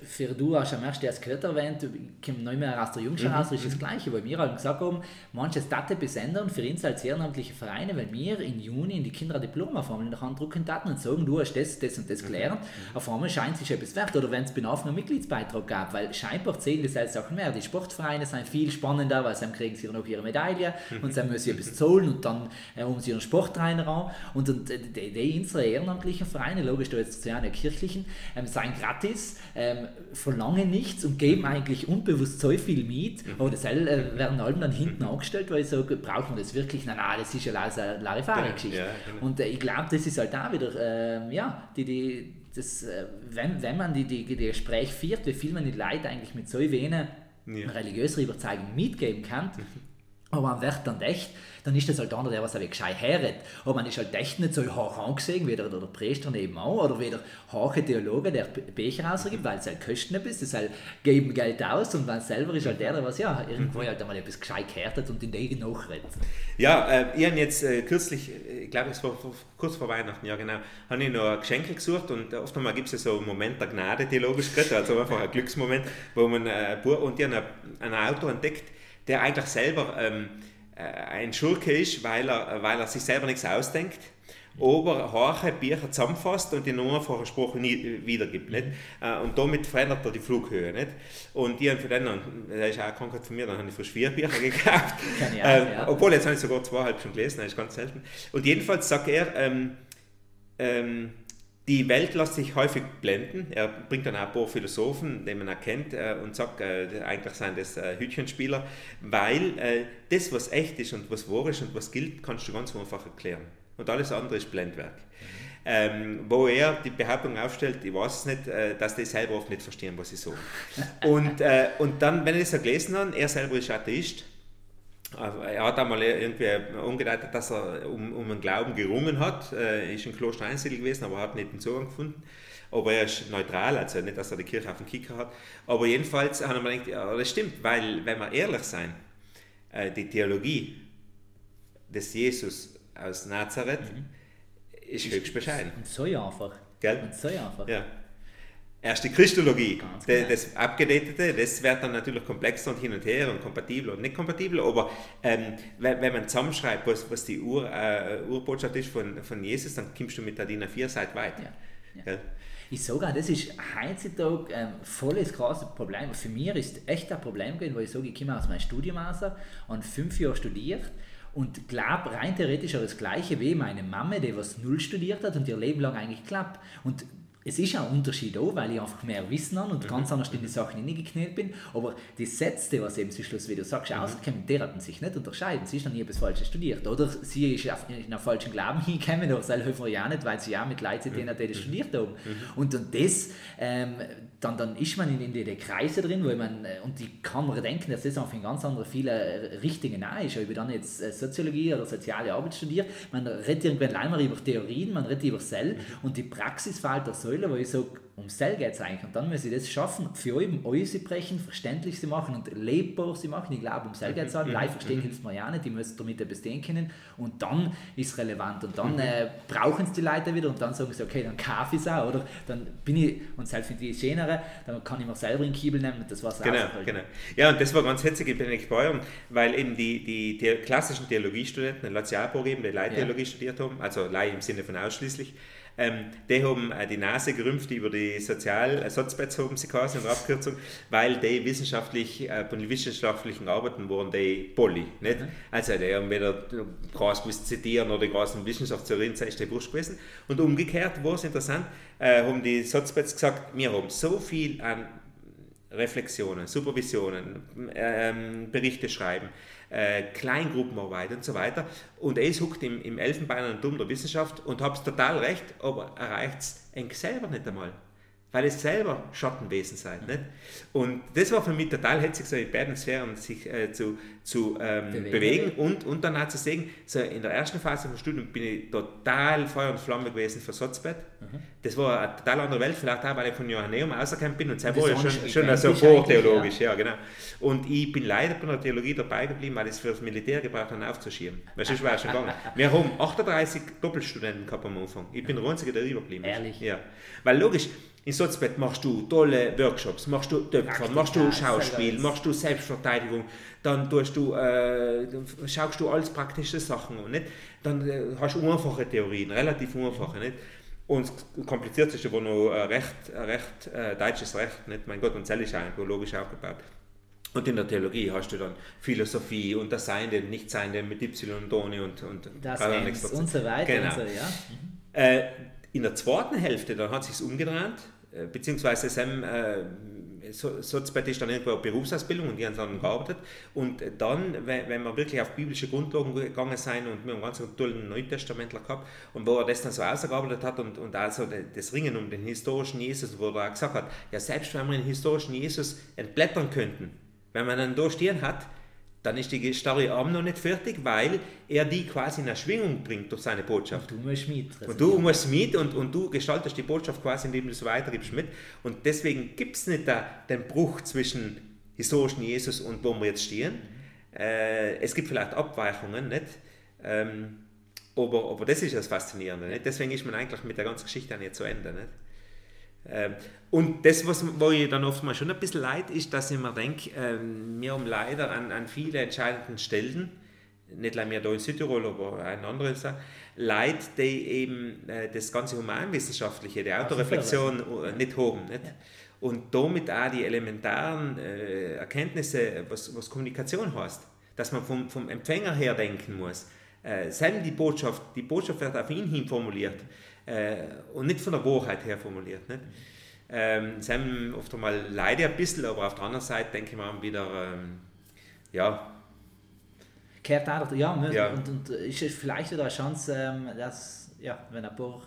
für du hast am ersten erst gehört erwähnt, kommt nicht mehr aus der Jungschau mhm. ist das mhm. Gleiche, weil wir halt gesagt haben, manches Daten besändern für uns als ehrenamtliche Vereine, weil wir im Juni in die Kinder Diplomaformel in der Hand drucken daten und sagen, du hast das, das und das mhm. gelernt, mhm. auf einmal scheint sich etwas wert. Oder wenn es benauf einen Mitgliedsbeitrag gab, weil scheinbar zählen das als Sachen mehr. Die Sportvereine sind viel spannender, weil dann kriegen sie noch ihre Medaille mhm. und dann müssen sie etwas zahlen und dann äh, haben sie ihren Sporttrainer an. Und, und äh, die, die, unsere ehrenamtlichen Vereine, logisch da jetzt zu einer kirchlichen, ähm, sind gratis. Ähm, verlangen nichts und geben eigentlich unbewusst so viel mit, mhm. aber das äh, werden allem dann hinten angestellt, weil ich sage, brauchen wir das wirklich? Nein, nein, das ist ja eine Larifari-Geschichte. Ja, ja, genau. Und äh, ich glaube, das ist halt da wieder, äh, ja, die, die, das, äh, wenn, wenn man die, die, die Gespräche führt, wie viel man die Leute eigentlich mit so wenig ja. religiöser Überzeugung mitgeben kann. aber man wird dann echt, dann ist das halt einer, der was auch gescheit heret. Aber man ist halt echt nicht so hoch angesehen, wie der, der Priester nebenan oder wie der hohe Theologe, der Becher rausgibt, weil es halt Kosten ist, das halt geben Geld aus und man selber ist halt der, der was ja irgendwo halt einmal etwas gescheit gehört hat und in den nachredet. Ja, äh, ich habe jetzt äh, kürzlich, äh, ich glaube es war kurz vor Weihnachten, ja genau, habe ich noch Geschenke gesucht und oft einmal gibt es ja so einen Moment der Gnade theologisch also einfach ein Glücksmoment, wo man äh, und die haben einen Autor entdeckt, der eigentlich selber ähm, äh, ein Schurke ist, weil er, weil er sich selber nichts ausdenkt, aber Horche Bücher zusammenfasst und die nur vorher Sprache wiedergibt. Nicht? Äh, und damit verändert er die Flughöhe. Nicht? Und die haben für den, der ist auch eine Krankheit von mir, dann habe ich für vier Bücher gekauft. ähm, ja. Obwohl, jetzt habe ich sogar zweieinhalb schon gelesen, das ist ganz selten. Und jedenfalls sagt er, ähm, ähm, die Welt lässt sich häufig blenden. Er bringt dann auch ein paar Philosophen, die man erkennt, äh, und sagt, äh, eigentlich sind das äh, Hütchenspieler, weil äh, das, was echt ist und was wahr ist und was gilt, kannst du ganz einfach erklären. Und alles andere ist Blendwerk. Ähm, wo er die Behauptung aufstellt, ich weiß es nicht, äh, dass die selber oft nicht verstehen, was ich so. und, äh, und dann, wenn ich das gelesen habe, er selber ist Atheist, er hat einmal irgendwie umgedeutet, dass er um, um einen Glauben gerungen hat. Er ist in Kloster Einsiedel gewesen, aber hat nicht den Zugang gefunden. Aber er ist neutral, also nicht, dass er die Kirche auf dem Kicker hat. Aber jedenfalls hat er mir gedacht, ja, das stimmt, weil, wenn wir ehrlich sein, äh, die Theologie des Jesus aus Nazareth mhm. ist höchst bescheiden. Und so einfach. Gell? Und so einfach. Ja. Erst die Christologie, genau. das Abgedatete, das wird dann natürlich komplexer und hin und her und kompatibel und nicht kompatibel, aber ähm, wenn, wenn, man zusammenschreibt, was, was die Ur, äh, Urbotschaft ist von, von Jesus, dann kommst du mit der DIN A4 Seite weit. Ja. Ja. Ich sage auch, das ist heutzutage ein volles krasses Problem. Für mich ist echt ein Problem gewesen, weil ich sage, ich komme aus meinem Studium raus und fünf Jahre studiert und glaube rein theoretisch auch das Gleiche wie meine Mama, die was null studiert hat und ihr Leben lang eigentlich klappt. Und es ist auch ein Unterschied auch, weil ich einfach mehr Wissen habe und mhm. ganz anders in die Sachen hineingeknallt bin. Aber die Sätze, was eben zum Schluss, wie du sagst, mhm. auskommen, die hatten sich nicht unterscheiden. Sie ist noch nie etwas Falsches studiert. Oder sie ist auf, in einen falschen Glauben hingekommen, aber wir ja nicht, weil sie ja mit Leuten sind, die das studiert haben. Mhm. Und, und das, ähm, dann, dann ist man in, in die, die Kreise drin, wo man, äh, und ich kann mir denken, dass das auch in ganz andere viele Richtungen nahe ist. Ob ich dann jetzt äh, Soziologie oder soziale Arbeit studiere, man redet irgendwann einmal über Theorien, man redet über Cell mhm. und die Praxis fällt so Säule, wo ich sage, um Cell geht es eigentlich. Und dann müssen sie das schaffen, für euch euch sie brechen, verständlich sie machen und lebbar sie machen. Ich glaube, um Cell geht es halt. Live verstehen hilft mir ja nicht, die müssen damit etwas stehen können. Und dann ist es relevant. Und dann äh, brauchen es die Leute wieder und dann sagen sie, okay, dann kaufe ich es auch. Oder dann bin ich, und selbst wenn die schönere, dann kann ich mir selber in Kiebel nehmen und das war's Genau, genau. Ja, und das war ganz hetzig in Benedikt Bayern, weil eben die, die, die klassischen Theologiestudenten, Lazialburg eben, die Leittheologie ja. studiert haben, also Leih im Sinne von ausschließlich, ähm, die haben äh, die Nase gerümpft über die Sozial äh, Sozialbets haben sie quasi in der Abkürzung, weil die wissenschaftlich, äh, von den wissenschaftlichen Arbeiten waren die Poly. Nicht? Mhm. Also die haben weder groß gewusst zitieren oder die großen Wissenschaftstheorien, ist die Wurscht gewesen. Und umgekehrt war es interessant, äh, haben die Sozialbets gesagt, wir haben so viel an Reflexionen, Supervisionen, ähm, Berichte schreiben, äh, Kleingruppenarbeit und so weiter. Und er huckt im, im Elfenbein Dumm der Wissenschaft und hat total recht, aber erreicht es selber nicht einmal weil es selber Schattenwesen seid. Nicht? Und das war für mich total hetzig, so in beiden Sphären sich äh, zu, zu ähm, bewegen. bewegen, und, und dann auch zu sehen, so in der ersten Phase vom Studium bin ich total Feuer und Flamme gewesen für Sotzbett. Mhm. Das war eine total andere Welt, vielleicht auch, weil ich von Johanneum ausgekommen bin und selber war ich schon, schon so vortheologisch. Ja. ja. genau. Und ich bin leider bei der Theologie dabei geblieben, weil ich es für das Militär gebraucht habe, aufzuschieben. Weil sonst wäre schon gegangen. Wir haben 38 Doppelstudenten gehabt am Anfang. Ich bin der Einzige, der überblieben ist. Ehrlich? Ja. Weil logisch, in Sotzbett machst du tolle Workshops, machst du Töpfer, machst du Schauspiel, machst du Selbstverteidigung, dann tust du, äh, schaust du alles praktische Sachen an, nicht? Dann äh, hast du einfache Theorien, relativ einfache, nicht? Und das Komplizierteste war noch äh, Recht, Recht äh, deutsches Recht, nicht? Mein Gott, und Zell ist auch logisch aufgebaut. Und in der Theologie hast du dann Philosophie und das Seinde, Nichtseinde mit Y und ohne und, und das und so weiter. Genau. So, ja. Äh, in der zweiten Hälfte, dann hat sich umgedreht, äh, beziehungsweise Sam äh, so, Sozialarbeit ist dann irgendwo eine Berufsausbildung und die haben dann gearbeitet. Und dann, wenn, wenn wir wirklich auf biblische Grundlagen gegangen sind und wir haben ganz tollen Neutestamentler gehabt und wo er das dann so ausgearbeitet hat und, und also das Ringen um den historischen Jesus, wo er auch gesagt hat, ja selbst wenn wir den historischen Jesus entblättern könnten, wenn man dann da stehen hat, dann ist die Story Arm noch nicht fertig, weil er die quasi in Erschwingung bringt durch seine Botschaft. Und du musst mit. Und du musst mit und, und du gestaltest die Botschaft quasi, indem du es weitergibst mit. Und deswegen gibt es nicht da den Bruch zwischen historischen Jesus und wo wir jetzt stehen. Mhm. Äh, es gibt vielleicht Abweichungen, nicht? Ähm, aber, aber das ist das Faszinierende. Nicht? Deswegen ist man eigentlich mit der ganzen Geschichte nicht zu Ende. Nicht? Ähm, und das, was wo ich dann oftmals schon ein bisschen leid, ist, dass ich mir denke, ähm, wir haben leider an, an viele entscheidenden Stellen, nicht nur mehr da in Südtirol, aber ein anderes, Leid, die eben äh, das ganze Humanwissenschaftliche, die Autoreflexion äh, nicht haben. Nicht? Und damit auch die elementaren äh, Erkenntnisse, was, was Kommunikation heißt, dass man vom, vom Empfänger her denken muss. Äh, die Botschaft, die Botschaft wird auf ihn hin formuliert äh, und nicht von der Wahrheit her formuliert. Nicht? Ähm, sie haben oft einmal leider ein bisschen, aber auf der anderen Seite denke ich mal wieder, ähm, ja. Kehrt auch, ja, ja. Und, und ist vielleicht wieder eine Chance, ähm, dass, ja, wenn ein paar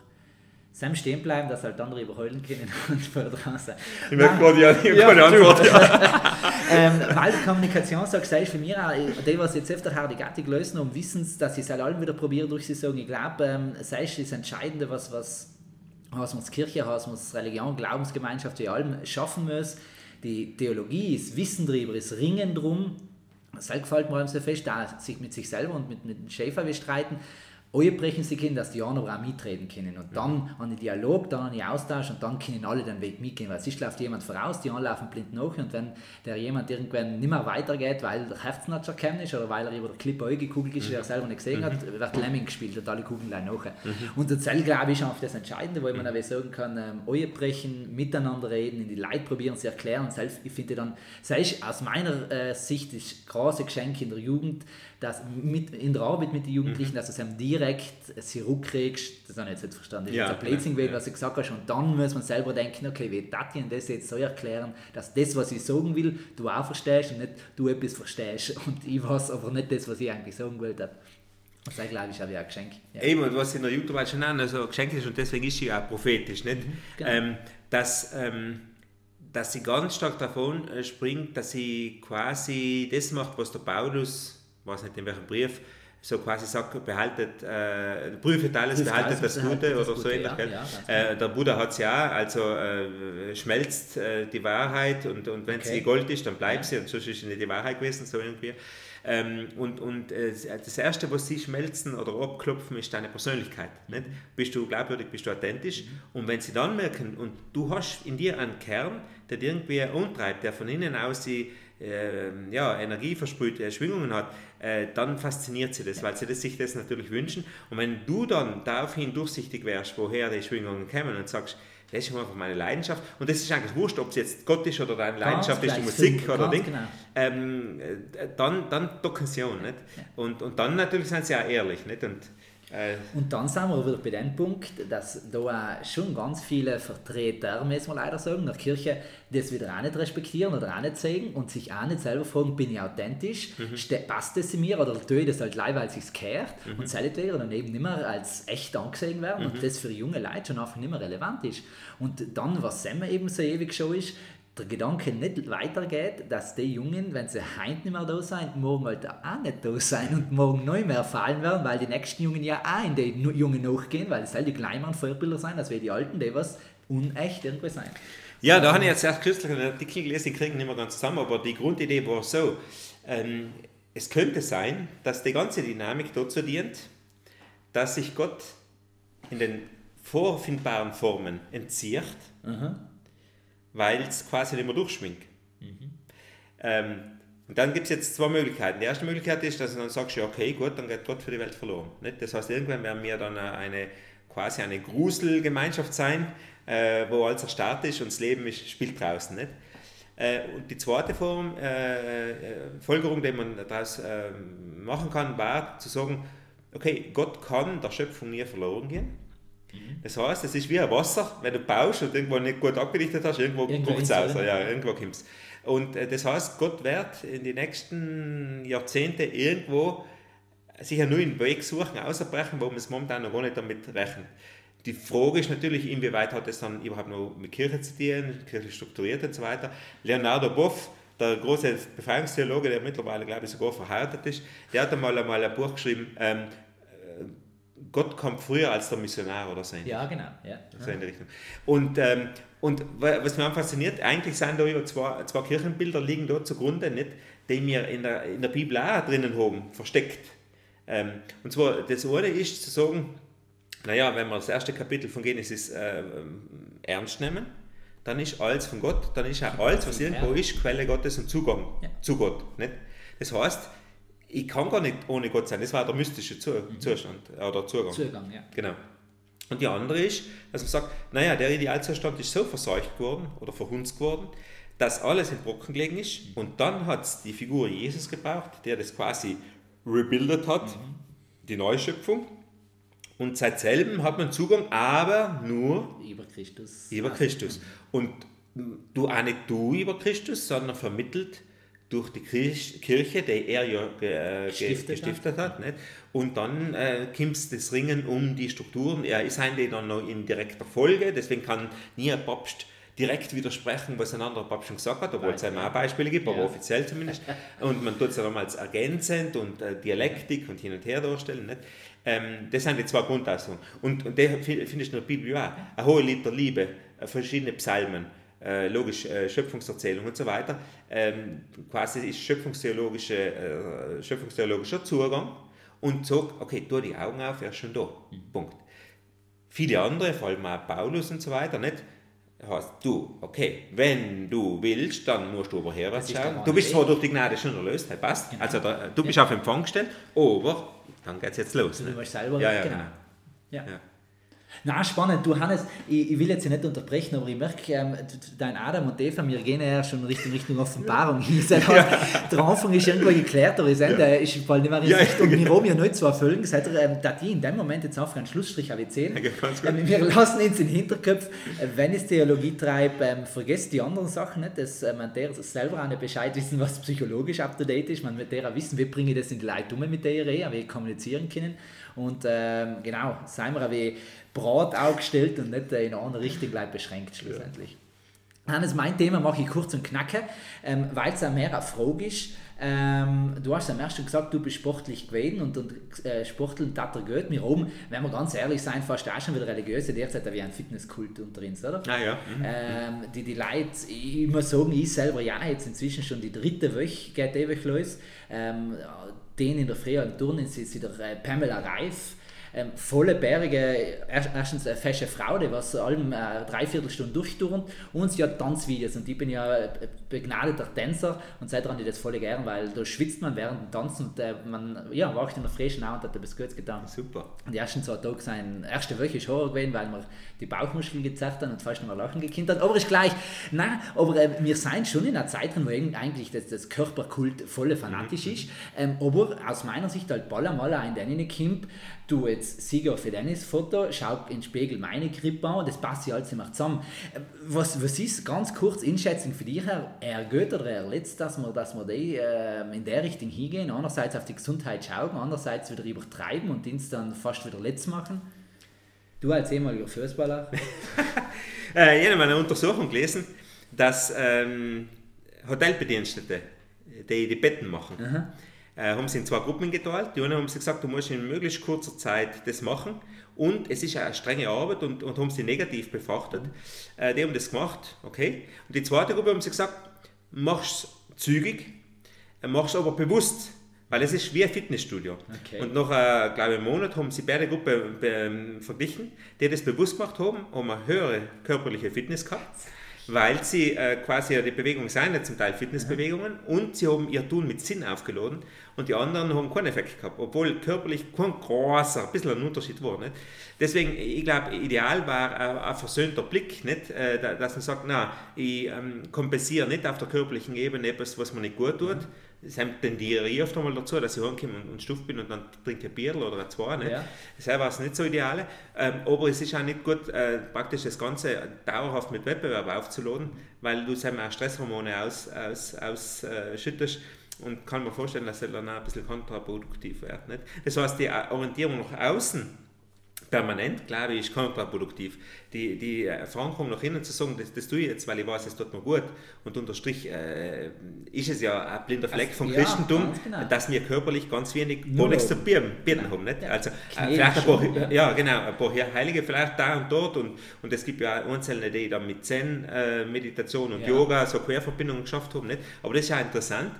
Sam stehen bleiben, dass halt andere überholen können und vor draußen. Ich möchte gerade ja, ich ja, keine Antwort. Ja. ähm, weil die Kommunikation sagt, sei für mich auch, die, was jetzt öfter die Gattung lösen und wissen, dass sie es halt allen wieder probieren durch sie sagen, ich glaube, ähm, sei es das Entscheidende, was, was, was man Kirche, was man Religion, Glaubensgemeinschaft, wie allem schaffen muss. Die Theologie ist Wissen darüber, ist Ringen drum. Das gefällt mir so fest, da sich mit sich selber und mit, mit dem Schäfer bestreiten brechen sie können, dass die anderen auch mitreden können. Und dann mhm. an den Dialog, dann an den Austausch und dann können alle den Weg mitgehen. Weil sonst läuft jemand voraus, die anderen laufen blind nach und wenn der jemand irgendwann nicht mehr weitergeht, weil der nicht erkennen ist oder weil er über der Klippe eingekugelt ist, mhm. der er selber nicht gesehen hat, mhm. wird Lemming gespielt und alle kugeln gleich nach. Mhm. Und das glaube ich, ist einfach das Entscheidende, wo man mhm. auch sagen kann, ähm, brechen, miteinander reden, in die Leute probieren, sie erklären. Selbst, ich finde dann, sei aus meiner äh, Sicht das große Geschenk in der Jugend, dass mit, in der Arbeit mit den Jugendlichen, mhm. dass du es direkt zurückkriegst, das habe ich jetzt nicht verstanden, das ist ja, ein Blödsinn ja. was du gesagt hast, und dann muss man selber denken, okay, wie darf ich das jetzt so erklären, dass das, was ich sagen will, du auch verstehst und nicht du etwas verstehst und ich weiß aber nicht das, was ich eigentlich sagen wollte. Das ist, glaube ich, auch wie ein Geschenk. Ja. Eben, und was in der YouTube schon auch so ein Geschenk ist, und deswegen ist sie auch prophetisch, nicht? Mhm, genau. ähm, dass, ähm, dass sie ganz stark davon äh, springt, dass sie quasi das macht, was der Paulus weiß nicht in welchem Brief, so quasi sagt, behaltet, äh, prüfet alles, Prüft behaltet alles, das Gute das oder Gute, so ähnlich. Ja, ja, äh, der Buddha hat es ja, also äh, schmelzt äh, die Wahrheit und, und wenn okay. sie Gold ist, dann bleibt ja. sie und sonst ist sie nicht die Wahrheit gewesen, so irgendwie. Ähm, und und äh, das Erste, was sie schmelzen oder abklopfen, ist deine Persönlichkeit. Nicht? Bist du glaubwürdig, bist du authentisch? Mhm. Und wenn sie dann merken, und du hast in dir einen Kern, der irgendwie umtreibt, der von innen aus die äh, ja, Energie versprüht, Schwingungen hat, äh, dann fasziniert sie das, weil sie das, sich das natürlich wünschen. Und wenn du dann daraufhin durchsichtig wärst, woher die Schwingungen kommen und sagst, das ist einfach meine Leidenschaft. Und das ist eigentlich wurscht, ob es jetzt Gott ist oder deine Leidenschaft ist, die Musik oder Ding. Genau. Ähm, äh, dann, dann docken sie an. Nicht? Und, und dann natürlich sind sie auch ehrlich. Nicht? Und. Und dann sind wir wieder bei dem Punkt, dass da schon ganz viele Vertreter, müssen wir leider sagen, der Kirche das wieder auch nicht respektieren oder auch nicht sehen und sich auch nicht selber fragen, bin ich authentisch, mhm. passt das in mir oder tue ich das halt leid, weil es sich kehrt mhm. und seinetwegen dann eben nicht mehr als echt angesehen werden mhm. und das für junge Leute schon einfach nicht mehr relevant ist. Und dann, was Sam eben so ewig schon ist, der Gedanke nicht weitergeht, dass die Jungen, wenn sie heute nicht mehr da sind, morgen halt auch nicht da sein und morgen neu mehr fallen werden, weil die nächsten Jungen ja auch in die Jungen nachgehen, weil es halt die kleinen Vorbilder sein, als wir die Alten, die was unecht irgendwie sein. Ja, da habe ich jetzt erst kürzlich einen Artikel gelesen, ich kriege nicht mehr ganz zusammen, aber die Grundidee war so, ähm, es könnte sein, dass die ganze Dynamik dazu dient, dass sich Gott in den vorfindbaren Formen entzieht, mhm weil es quasi nicht mehr durchschwingt. Mhm. Ähm, und dann gibt es jetzt zwei Möglichkeiten. Die erste Möglichkeit ist, dass du dann sagst, ja, okay, gut, dann geht Gott für die Welt verloren. Nicht? Das heißt, irgendwann werden wir dann eine, quasi eine Gruselgemeinschaft sein, äh, wo alles erstarrt ist und das Leben ist, spielt draußen. Nicht? Äh, und die zweite Form, äh, äh Folgerung, die man daraus äh, machen kann, war zu sagen, okay, Gott kann der Schöpfung nie verloren gehen. Mhm. Das heißt, es ist wie ein Wasser, wenn du baust und irgendwo nicht gut abgedichtet hast, irgendwo, kommt es raus. Ja, irgendwo kommt's. Und äh, das heißt, Gott wird in den nächsten Jahrzehnten irgendwo sich einen neuen Weg suchen, ausbrechen, wo man es momentan noch gar nicht damit rechnet. Die Frage ist natürlich, inwieweit hat es dann überhaupt noch mit Kirche zu tun, Kirche strukturiert und so weiter. Leonardo Boff, der große Befreiungstheologe, der mittlerweile, glaube ich, sogar verheiratet ist, der hat einmal, einmal ein Buch geschrieben, ähm, Gott kommt früher als der Missionar oder so. Ja, genau. Ja. So in die Richtung. Und, ähm, und was mich fasziniert, eigentlich sind da ja zwei, zwei Kirchenbilder liegen da zugrunde, nicht, die wir in der, in der Bibel auch drinnen haben, versteckt. Ähm, und zwar, das eine ist zu sagen, naja, wenn wir das erste Kapitel von Genesis äh, ernst nehmen, dann ist alles von Gott, dann ist auch alles, was irgendwo ist, Quelle Gottes und Zugang ja. zu Gott. Nicht? Das heißt, ich kann gar nicht ohne Gott sein. Das war der mystische mhm. Zustand oder Zugang. Zugang, ja. Genau. Und die andere ist, dass man sagt, naja, der Idealzustand ist so verseucht worden oder verhunzt worden, dass alles in Brocken gelegen ist. Mhm. Und dann hat es die Figur Jesus gebraucht, der das quasi rebuildet hat, mhm. die Neuschöpfung. Und seit selben hat man Zugang, aber nur über Christus. Über Christus. Und du auch nicht du über Christus, sondern vermittelt durch die Kirche, die er ja äh, gestiftet, gestiftet, hat. Nicht? Und dann äh, kommt das Ringen um die Strukturen. Er ist eigentlich dann noch in direkter Folge, deswegen kann nie ein Papst direkt widersprechen, was ein anderer Papst schon gesagt hat, obwohl es einem auch Beispiele gibt, aber ja. offiziell zumindest. Und man tut es dann als ergänzend und äh, Dialektik und hin und her darstellen. Nicht? Ähm, das sind die zwei Grundaussagen. Und, und der finde ich in der Bibel auch. Ein hohe Lied der Liebe, äh, verschiedene Psalmen äh, logisch äh, Schöpfungserzählung und so weiter, ähm, quasi ist schöpfungstheologische, äh, schöpfungstheologischer Zugang und sagt, okay, tu die Augen auf, er ist schon da. Mhm. Punkt. Viele andere, vor allem auch Paulus und so weiter, nicht? Heißt, du, okay, wenn du willst, dann musst du aber herwärts schauen. Du bist zwar durch die Gnade schon erlöst, hey, passt. Genau. Also da, du bist ja. auf Empfang gestellt, aber dann geht es jetzt los. Du musst selber, ja, ja, genau. genau. Ja. Ja. Na, spannend. Du, Hannes, ich, ich, will jetzt nicht unterbrechen, aber ich merke, ähm, dein Adam und Eva, wir gehen ja schon Richtung, Richtung Offenbarung. Ja. Der Anfang ist irgendwo geklärt, aber das Ende ja. ist bald nicht mehr in ja, Sicht. Und wir haben ja nicht zu erfüllen. Seid ihr, ähm, da die in dem Moment jetzt auf einen Schlussstrich habe ich gesehen. Ja, ähm, wir lassen uns in den Hinterkopf, äh, wenn es Theologie treibt, ähm, vergesst die anderen Sachen nicht, dass äh, man der selber auch nicht Bescheid wissen, was psychologisch up to date ist. Man mit der wissen, wie bringe ich das in die Leute um mit der Idee, wie kommunizieren können. Und ähm, genau, seien wir wie Brat aufgestellt und nicht in eine Richtung bleibt beschränkt schlussendlich. Ja. Hannes, mein Thema mache ich kurz und knacke, ähm, weil es auch mehr eine Frage ist. Ähm, du hast am ersten gesagt, du bist sportlich gewesen und, und äh, Sporteln tat er gut. Wir oben, wenn wir ganz ehrlich sein, fast auch schon wieder religiöse derzeit wie ein Fitnesskult unter uns, oder? Ah, ja. Mhm. Ähm, die, die Leute, ich muss sagen, ich selber ja, jetzt inzwischen schon die dritte Woche geht ewig los. Ähm, den in der Früh am Turnen ist der äh, Pamela Reif ähm, volle Berge, erstens eine fesche Frau, die was allem äh, dreiviertel Stunde durchturnt und sie hat Tanzvideos und ich bin ja begnadeter Tänzer und seit dran die das voll gern, weil da schwitzt man während dem Tanzen und äh, man ja, wacht in der frischen Au und hat etwas Gutes getan. Super. Und die ersten zwei Tage sein, erste Woche ist Horror gewesen, weil man die Bauchmuskeln gezerrt haben und fast noch mal lachen gekinnt hat, aber ist gleich, nein, aber äh, wir sind schon in einer Zeit drin, wo eigentlich das, das Körperkult voll fanatisch mhm. ist, ähm, aber aus meiner Sicht halt Ballermaler in den Kimp, du jetzt Sieger für deines Foto, schau in den Spiegel meine Grippe an, das passt ja alles immer zusammen. Was, was ist ganz kurz Einschätzung für dich, er geht oder er letzt, dass wir, dass wir die, äh, in der Richtung hingehen, einerseits auf die Gesundheit schauen, andererseits wieder übertreiben und uns dann fast wieder letzt machen? Du als ehemaliger Fußballer? äh, ich habe eine Untersuchung gelesen, dass ähm, Hotelbedienstete, die die Betten machen, Aha äh, haben sie in zwei Gruppen geteilt. Die einen haben sie gesagt, du musst in möglichst kurzer Zeit das machen. Und es ist eine strenge Arbeit und, und haben sie negativ befrachtet. Äh, die haben das gemacht, okay. Und die zweite Gruppe haben sie gesagt, mach's zügig, äh, mach's aber bewusst. Weil es ist wie ein Fitnessstudio. Okay. Und nach, äh, glaube ich, einem Monat haben sie beide Gruppen äh, verglichen, die das bewusst gemacht haben, haben eine höhere körperliche Fitness gehabt weil sie äh, quasi die Bewegungen sind ja zum Teil Fitnessbewegungen mhm. und sie haben ihr Tun mit Sinn aufgeladen und die anderen haben keinen Effekt gehabt, obwohl körperlich kein großer, ein bisschen ein Unterschied war. Nicht? Deswegen, ich glaube, ideal war ein, ein versöhnter Blick, nicht? Äh, dass man sagt, na, ich ähm, kompensiere nicht auf der körperlichen Ebene etwas, was mir nicht gut tut, mhm das tendiere ich oft einmal dazu, dass ich heimkomme und, und stuff bin und dann trinke ein Bier oder ein zwei. Nicht? Ja. Das war es nicht so ideal. Ähm, aber es ist auch nicht gut, äh, praktisch das Ganze dauerhaft mit Wettbewerb aufzuladen, weil du auch Stresshormone ausschüttest. Aus, äh, und kann mir vorstellen, dass er dann auch ein bisschen kontraproduktiv wird. Nicht? Das heißt, die Orientierung nach außen permanent, glaube ich, ist kontraproduktiv. Die, die Verankerung nach innen zu sagen, das, das tue ich jetzt, weil ich weiß, es tut mir gut. Und unter Strich äh, ist es ja ein blinder Fleck vom ja, Christentum, genau. dass wir körperlich ganz wenig gar nichts zu bieten genau. haben. Nicht? Also, äh, vielleicht ein paar, ja, genau, ein paar Heilige vielleicht da und dort. Und, und es gibt ja auch Einzelne, die dann mit Zen-Meditation äh, und ja. Yoga so Querverbindungen geschafft haben. Nicht? Aber das ist ja interessant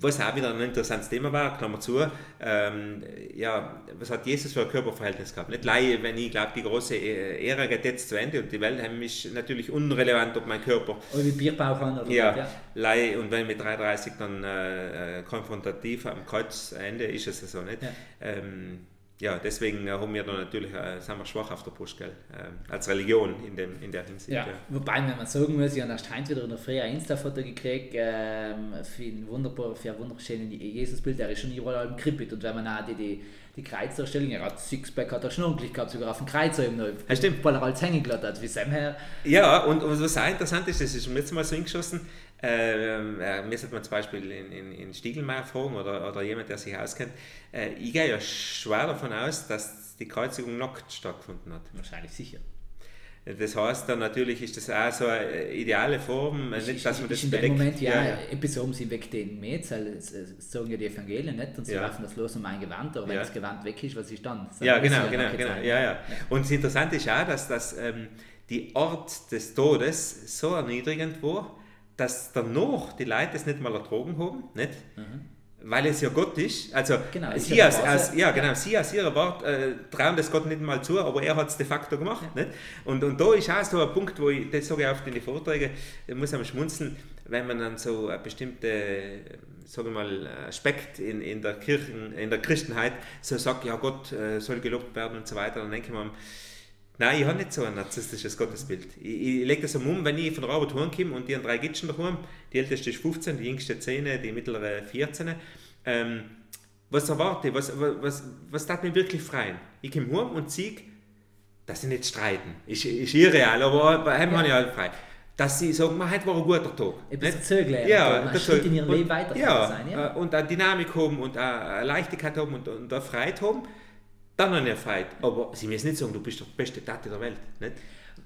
was auch wieder ein interessantes Thema war, Klammer zu, ähm, ja, was hat Jesus für ein Körperverhältnis gehabt? Nicht Laie, wenn ich glaube, die große e-, Ära geht jetzt zu Ende und die Welt ist natürlich unrelevant, ob mein Körper. Oder wie Bierbauch an oder ja, ja. Laie, und wenn mit 33 dann äh, äh, konfrontativ am Kreuzende ist es so nicht. Ja. Ähm, ja, deswegen äh, haben wir da natürlich, äh, sind wir schwach auf der Brust, gell? Äh, als Religion in, dem, in der Hinsicht. Ja, ja. wobei, wenn man sagen muss, ich habe erst heute wieder in der Früh ein Insta-Foto gekriegt, ähm, für ein wunderbar, für ein wunderschönes Jesusbild, der ist schon überall im Krippit und wenn man auch die, die, die Kreuzdarstellung, er hat Sixpack, hat er schnunkelig gehabt, sogar auf dem Kreuzer eben noch, ja, stimmt. weil er als hängen gelassen hat, wie Sam her. Ja, und, und was auch interessant ist, das ist mir jetzt mal so hingeschossen, ähm, äh, mir sollte man zum Beispiel in, in, in Stiegelmeier fragen oder, oder jemand, der sich auskennt. Äh, ich gehe ja schwer davon aus, dass die Kreuzigung nackt stattgefunden hat. Wahrscheinlich sicher. Das heißt dann natürlich ist das auch so eine ideale Form, ich, nicht, dass man das in bedeckt. Dem Moment, ja, ja. haben sie weg den das sagen ja die Evangelien nicht und sie ja. werfen das los um ein Gewand, aber wenn ja. das Gewand weg ist, was ist dann? Das ja, genau, genau, genau. Ja, ja. Und das Interessante ist auch, dass das, ähm, die Ort des Todes so erniedrigend war, dass danach die Leute es nicht mal ertragen haben, nicht? Mhm. weil es ja Gott ist. Also genau, sie, ja, als, als, ja, genau, sie aus ihrer Wort äh, trauen das Gott nicht mal zu, aber er hat es de facto gemacht. Ja. Nicht? Und, und da ist auch so ein Punkt, wo ich, das sage ich oft in den Vorträgen, da muss man schmunzeln, wenn man dann so eine bestimmte sage mal, Aspekt in, in der Kirchen, in der Christenheit so sagt, ja Gott äh, soll gelobt werden und so weiter, dann denke ich mir, Nein, ich habe nicht so ein narzisstisches Gottesbild. Ich, ich lege das um, wenn ich von der Arbeit heimkomme und die haben drei Gitschen daheim, die älteste ist 15, die jüngste 10, die mittlere 14. Ähm, was erwarte ich? Was, was, was, was tat mir wirklich freien? Ich komme heim und sehe, dass sie nicht streiten. Ist, ist irreal, aber bei ihm ja. habe ich halt frei. Dass sie sagen, man, heute war ein guter Tag. Etwas zögern. Ja, man Schritt in ihrem Leben weiter ja, sein. Ja. Und eine Dynamik haben und eine Leichtigkeit haben und, und eine Freiheit haben dann habe ich Freude. Aber sie müssen nicht sagen, du bist der beste Tate der Welt. Nicht?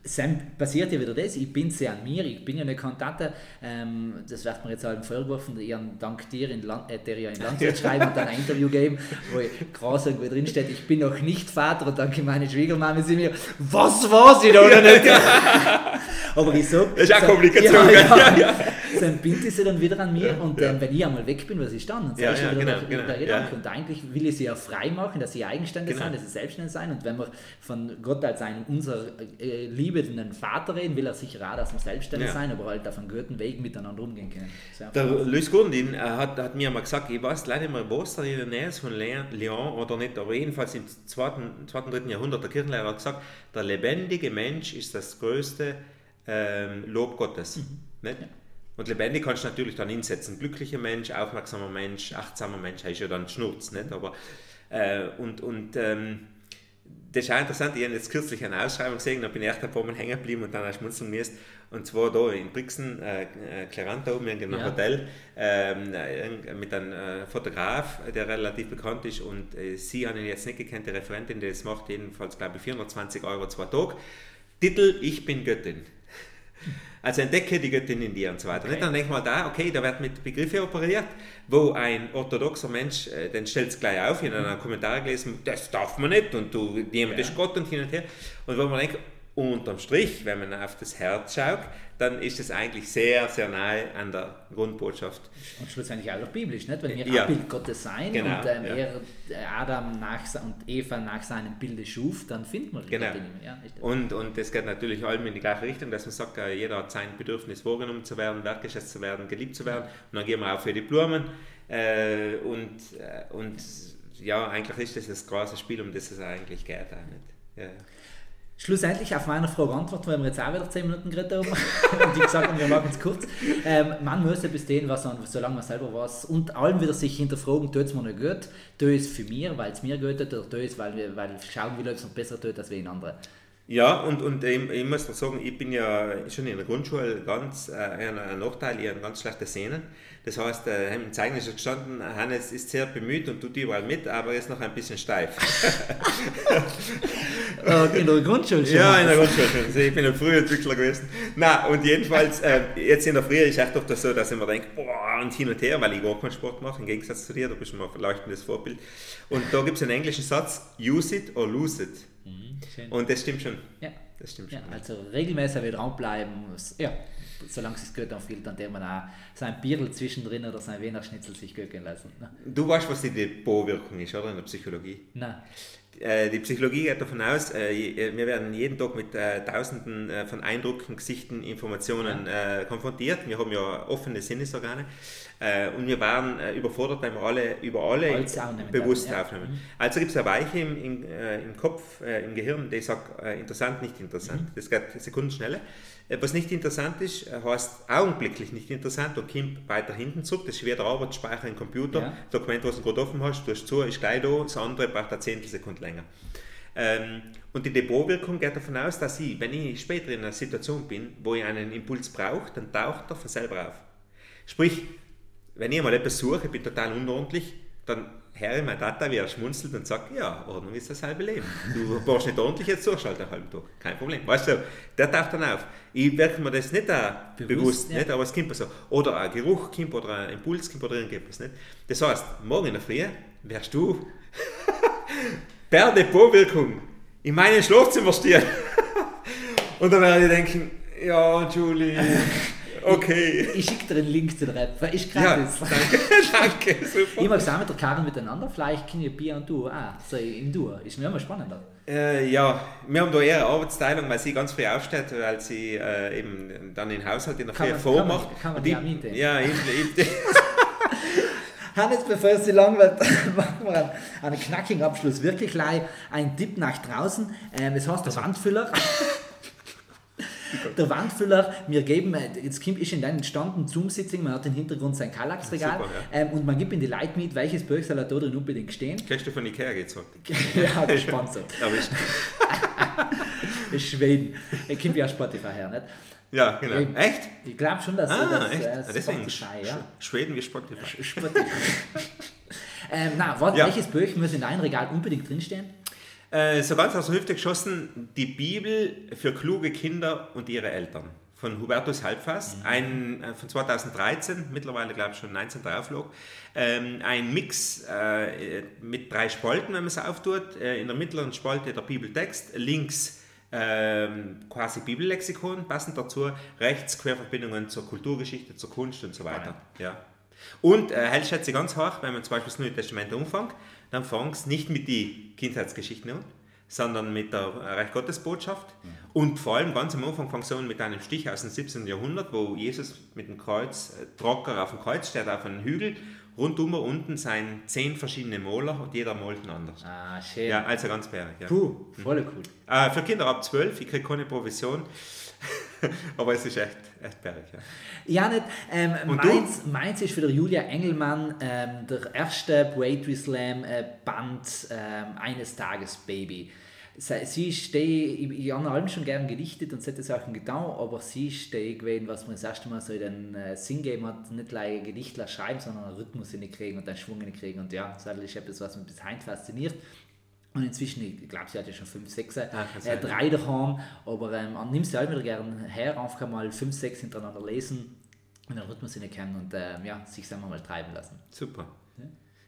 Sam, passiert ja wieder das, ich bin sehr an mir, ich bin ja eine Kantate, ähm, das wird mir jetzt halt vorgeworfen, ihren dank dir, in Land, äh, der ja in Landwirt schreiben und dann ein Interview geben, wo krass irgendwo drin steht, ich bin noch nicht Vater und danke meine Schwiegermama sie mir, was war sie da oder nicht? Aber ich sag... Das ist auch Kommunikation. Ja, ja, ja dann bindet sie dann wieder an mir und ähm, wenn ich einmal weg bin, was ist dann? Und ja, ja, genau, genau, ja. Und eigentlich will ich sie ja frei machen, dass sie eigenständig genau. sein, dass sie selbstständig sein. Und wenn wir von Gott als einen unser äh, liebenden Vater reden, will er sicher auch, dass wir selbstständig sein, aber halt auf einem guten Weg miteinander umgehen können. Der Luis Gundin äh, hat, hat mir mal gesagt, ich weiß leider nicht mehr, was da in der Nähe ist von Lyon oder nicht, aber jedenfalls im 2. 2. 3. Jahrhundert der Kirchenlehrer hat gesagt, der lebendige Mensch ist das größte ähm, Lob Gottes. Mhm. Nicht? Ja. Und lebendig kannst du natürlich dann hinsetzen. Glücklicher Mensch, aufmerksamer Mensch, achtsamer Mensch, ist ja dann Schnurz. Nicht? Aber, äh, und und ähm, das ist auch interessant, ich habe jetzt kürzlich eine Ausschreibung gesehen, da bin ich echt ein paar Mal hängen geblieben und dann schmunzeln müssen. Und zwar da in Brixen, äh, äh Claranta oben in einem ja. Hotel, ähm, äh, mit einem äh, Fotograf, der relativ bekannt ist. Und äh, sie haben ihn jetzt nicht gekannt, die Referentin, die das macht, jedenfalls glaube ich 420 Euro zwei Tage. Titel: Ich bin Göttin. Also entdecke die Göttin in dir und so weiter. Okay. Dann denke ich mal da, okay, da wird mit Begriffen operiert, wo ein orthodoxer Mensch, äh, den stellt es gleich auf, in einem Kommentar gelesen, das darf man nicht und du, jemand ja. ist Gott und hin und her. Und wo man denkt, unterm Strich, wenn man auf das Herz schaut, dann ist es eigentlich sehr, sehr nahe an der Grundbotschaft. Und schlussendlich auch biblisch, nicht? Wenn wir ja. Abbild Gottes sein genau, und ähm, ja. er äh, Adam nach, und Eva nach seinem Bilde schuf, dann finden wir die genau. Ja, und, und das geht natürlich allem in die gleiche Richtung, dass man sagt, äh, jeder hat sein Bedürfnis, wahrgenommen zu werden, wertgeschätzt zu werden, geliebt zu werden. Und dann gehen wir auch für die Blumen. Äh, und, äh, und ja, eigentlich ist das das große Spiel, um das es eigentlich geht. Auch nicht. Ja schlussendlich auf meine Frage antworten, weil wir jetzt auch wieder 10 Minuten geredet haben und ich gesagt habe, wir machen es kurz. Ähm, man muss ja bis dahin, was, solange man selber was und allem wieder sich hinterfragen, tut es mir nicht gut, tut es für mich, weil es mir gut tut, oder tut es, weil, wir, weil schauen will, ob es noch besser tut als wen andere. Ja, und, und ich, ich muss sagen, ich bin ja schon in der Grundschule ganz, äh, ein Nachteil, ich habe ganz schlechte Sehnen. Das heißt, äh, im Zeugnis ist gestanden, Hannes ist sehr bemüht und tut überall mit, aber er ist noch ein bisschen steif. Äh, in der Grundschule schon? Ja, in der Grundschule schon. Also ich bin ein früher Entwickler gewesen. Na und jedenfalls, äh, jetzt in der Früh ist echt oft so, dass ich mir denke, boah, und hin und her, weil ich gar keinen Sport mache, im Gegensatz zu dir, du bist mir ein leuchtendes Vorbild. Und da gibt es einen englischen Satz, use it or lose it. Mhm, und das stimmt schon. Ja. Das stimmt schon. Ja, also regelmäßig wieder dranbleiben. Ja, solange es gut anfühlt, dann man auch sein Bierl zwischendrin oder sein Wiener Schnitzel sich gönnen lassen. Ne? Du weißt, was die Depotwirkung ist, oder? In der Psychologie? Nein. äh, die Psychologie geht davon aus, äh, äh, wir werden jeden Tag mit Tausenden von Eindrücken, Gesichten, Informationen ja. konfrontiert. Wir haben ja offene Sinnesorgane und wir waren überfordert, wenn wir alle über alle bewusst ja. aufnehmen. Mhm. Also gibt es eine Weiche im, im, im Kopf, im Gehirn, die sagt interessant, nicht interessant. Mhm. Das geht sekundenschnelle. Was nicht interessant ist, heißt augenblicklich nicht interessant und kommt weiter hinten zurück. Das ist schwer der Arbeitsspeicher im Computer. Ja. Dokument, was du gerade offen hast, du hast zu, ist gleich da, das andere braucht eine Zehntelsekunde länger. Ähm, und die Depotwirkung geht davon aus, dass ich, wenn ich später in einer Situation bin, wo ich einen Impuls brauche, dann taucht er von selber auf. Sprich, wenn ich mal etwas suche, ich bin total unordentlich, dann höre ich mein Tata, wie er schmunzelt und sagt, ja, Ordnung ist das halbe Leben. Du warst nicht ordentlich, jetzt durchschalten einen halben Tag. Kein Problem. Weißt du, der taucht dann auf. Ich wirke mir das nicht auch bewusst, bewusst ja. nicht, aber es kommt so. Oder ein Geruch kommt oder ein Impuls kommt oder irgendetwas. Nicht? Das heißt, morgen in der Früh wärst du per Depotwirkung in meinem Schlafzimmer stehen. Und dann werde ich denken, ja, Julie, okay. Ich, ich schicke dir einen Link zu der App, ist gratis. Ja, danke, danke, super. Ich mag es auch mit der Karin miteinander, vielleicht können wir Bier und du auch, so im Duo, ist mir immer spannender. Äh, ja, wir haben da eher eine Arbeitsteilung, weil sie ganz früh aufsteht, weil sie äh, eben dann den Haushalt in der Früh vormacht. Kann man, kann man die, die. Ja, eben. Hannes, bevor es zu lang wird, machen wir einen, knackigen Abschluss. Wirklich ein Tipp nach draußen. Ähm, es heißt der Wandfüller. Der Wandfüller, wir geben, jetzt Kim ist in deinem Stand Zoom-Sitzing, man hat im Hintergrund sein Kallax-Regal ja, ähm, und man gibt in die Leute mit, welches Buch soll da drin unbedingt stehen. Kennst du von Ikea gesagt? ja, gesponsert. Aber ich... Schweden. Kim ja Spotify her, nicht? Ja, genau. Ich, echt? Ich glaube schon, dass ah, das echt? Äh, ah, Deswegen ja. Schweden wie Spotify. Spotify. ähm, na, was, ja. welches Buch muss in deinem Regal unbedingt drinstehen? Äh, so ganz aus der Hüfte geschossen, die Bibel für kluge Kinder und ihre Eltern von Hubertus Halbfass, mhm. ein, äh, von 2013, mittlerweile glaube ich schon 19 Auflog. Ähm, ein Mix äh, mit drei Spalten, wenn man es auftut. Äh, in der mittleren Spalte der Bibeltext, links ähm, quasi Bibellexikon, passend dazu, rechts Querverbindungen zur Kulturgeschichte, zur Kunst und so weiter. Ja. Und äh, hält schätze ganz hoch, wenn man zum Beispiel das Neue Testament umfängt, dann fangst nicht mit den Kindheitsgeschichten an, sondern mit der Reich Gottes Botschaft. Mhm. Und vor allem ganz am Anfang fangst du an mit einem Stich aus dem 17. Jahrhundert, wo Jesus mit dem Kreuz, äh, Trocker auf dem Kreuz steht, auf einem Hügel Rundum unten sind zehn verschiedene Moler und jeder malt anders. Ah, schön. Ja, also ganz bärig. Ja. Puh, voll cool. Äh, für Kinder ab 12, ich kriege keine Provision. Aber es ist echt, echt bärig. Ja, ja nicht, ähm, meins, meins ist für der Julia Engelmann ähm, der erste Poetry Slam äh, Band ähm, eines Tages Baby sie ist die, ich, ich habe allem schon gern gedichtet und solche Sachen getan, aber sie ist die gewesen, was mir das erste Mal so in den äh, Sinn gegeben hat, nicht gleich Gedichtler schreiben, sondern einen Rhythmus kriegen und einen Schwung kriegen und ja, das ist etwas, was mich bis heute fasziniert. Und inzwischen, ich glaube, sie hat ja schon fünf, sechs, äh, äh drei daheim, aber ähm, nimm sie halt wieder gerne her, einfach mal fünf, sechs hintereinander lesen und den Rhythmus kennen und ähm, ja, sich wir mal treiben lassen. Super.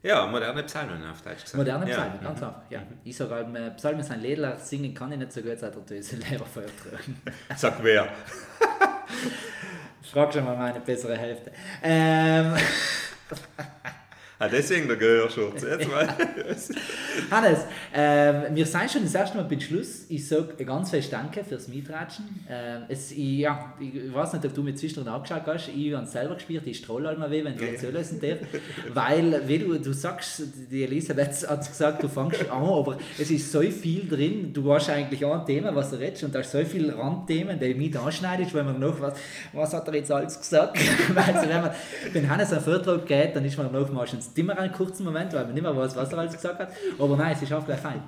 Ja, moderne Psalmen auf Deutsch gesagt. Moderne Psalmen, ja. ganz mhm. einfach. Ja. Mhm. Ich sage halt, äh, Psalmen sind Lädler, singen kann ich nicht so gut, seit er diese Leberfeuer tragen. Sag wer. Frag schon mal meine bessere Hälfte. Ähm. Ah, deswegen der Gehörschutz. Jetzt mal. Hannes, äh, wir sind schon das erste Mal beim Schluss. Ich sage ganz fest Danke fürs Mitratschen. Äh, es, ich, ja, ich weiß nicht, ob du mir zwischendurch angeschaut hast. Ich habe es selber gespielt. Ich stroll halt mal weh, wenn du das lösen darf. Weil, wie du, du sagst, die Elisabeth hat gesagt, du fängst an, aber es ist so viel drin. Du hast eigentlich auch ein Thema, was du redest, und da ist so viele Randthemen, die mit anschneidest, weil man noch was, was hat er jetzt alles gesagt? also, wenn, man, wenn Hannes einen Vortrag geht, dann ist man noch meistens es immer einen kurzen Moment, weil man nicht mehr weiß, was er alles gesagt hat. Aber nein, es ist auch gleich fein.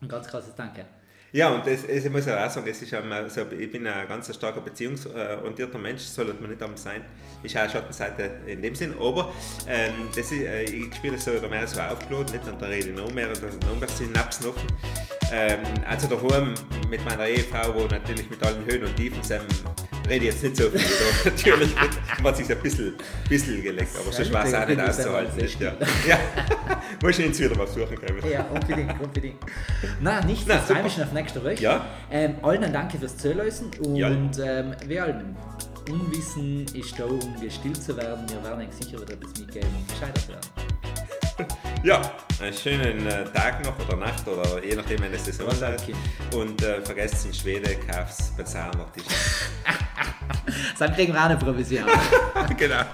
Ein ganz krasses Danke. Ja, und das, ich muss auch sagen, es ist also, ich bin ein ganz starker beziehungsorientierter Mensch, sollte man nicht am sein. Ist auch Schattenseite in dem Sinn, aber ähm, das ist, äh, ich spiele so mehr so aufgeladen, nicht an der Rede noch mehr, und noch mehr Synapsen offen. Ähm, also daheim mit meiner Ehefrau, wo natürlich mit allen Höhen und Tiefen sind, rede jetzt nicht so viel. Da. Natürlich man hat sich ein bisschen, bisschen geleckt, aber sonst war es auch nicht auszuhalten. Nicht, ja. ja. Muss ich jetzt wieder was suchen können. Ja, unbedingt, unbedingt. Nein, nicht, Nein, freue mich schon auf nächste Woche. Ja. Ähm, allen danke fürs Zuhören und ja. ähm, wir allen. Unwissen ist da, um gestillt zu werden. Wir werden sicher wieder etwas mitgeben und gescheitert werden. Ja, einen schönen äh, Tag noch oder Nacht oder je nachdem, wenn es Saison Ja, seid. Und äh, vergesst in Schweden, kauft Bezahler. Dann kriegen wir auch eine Provision. genau.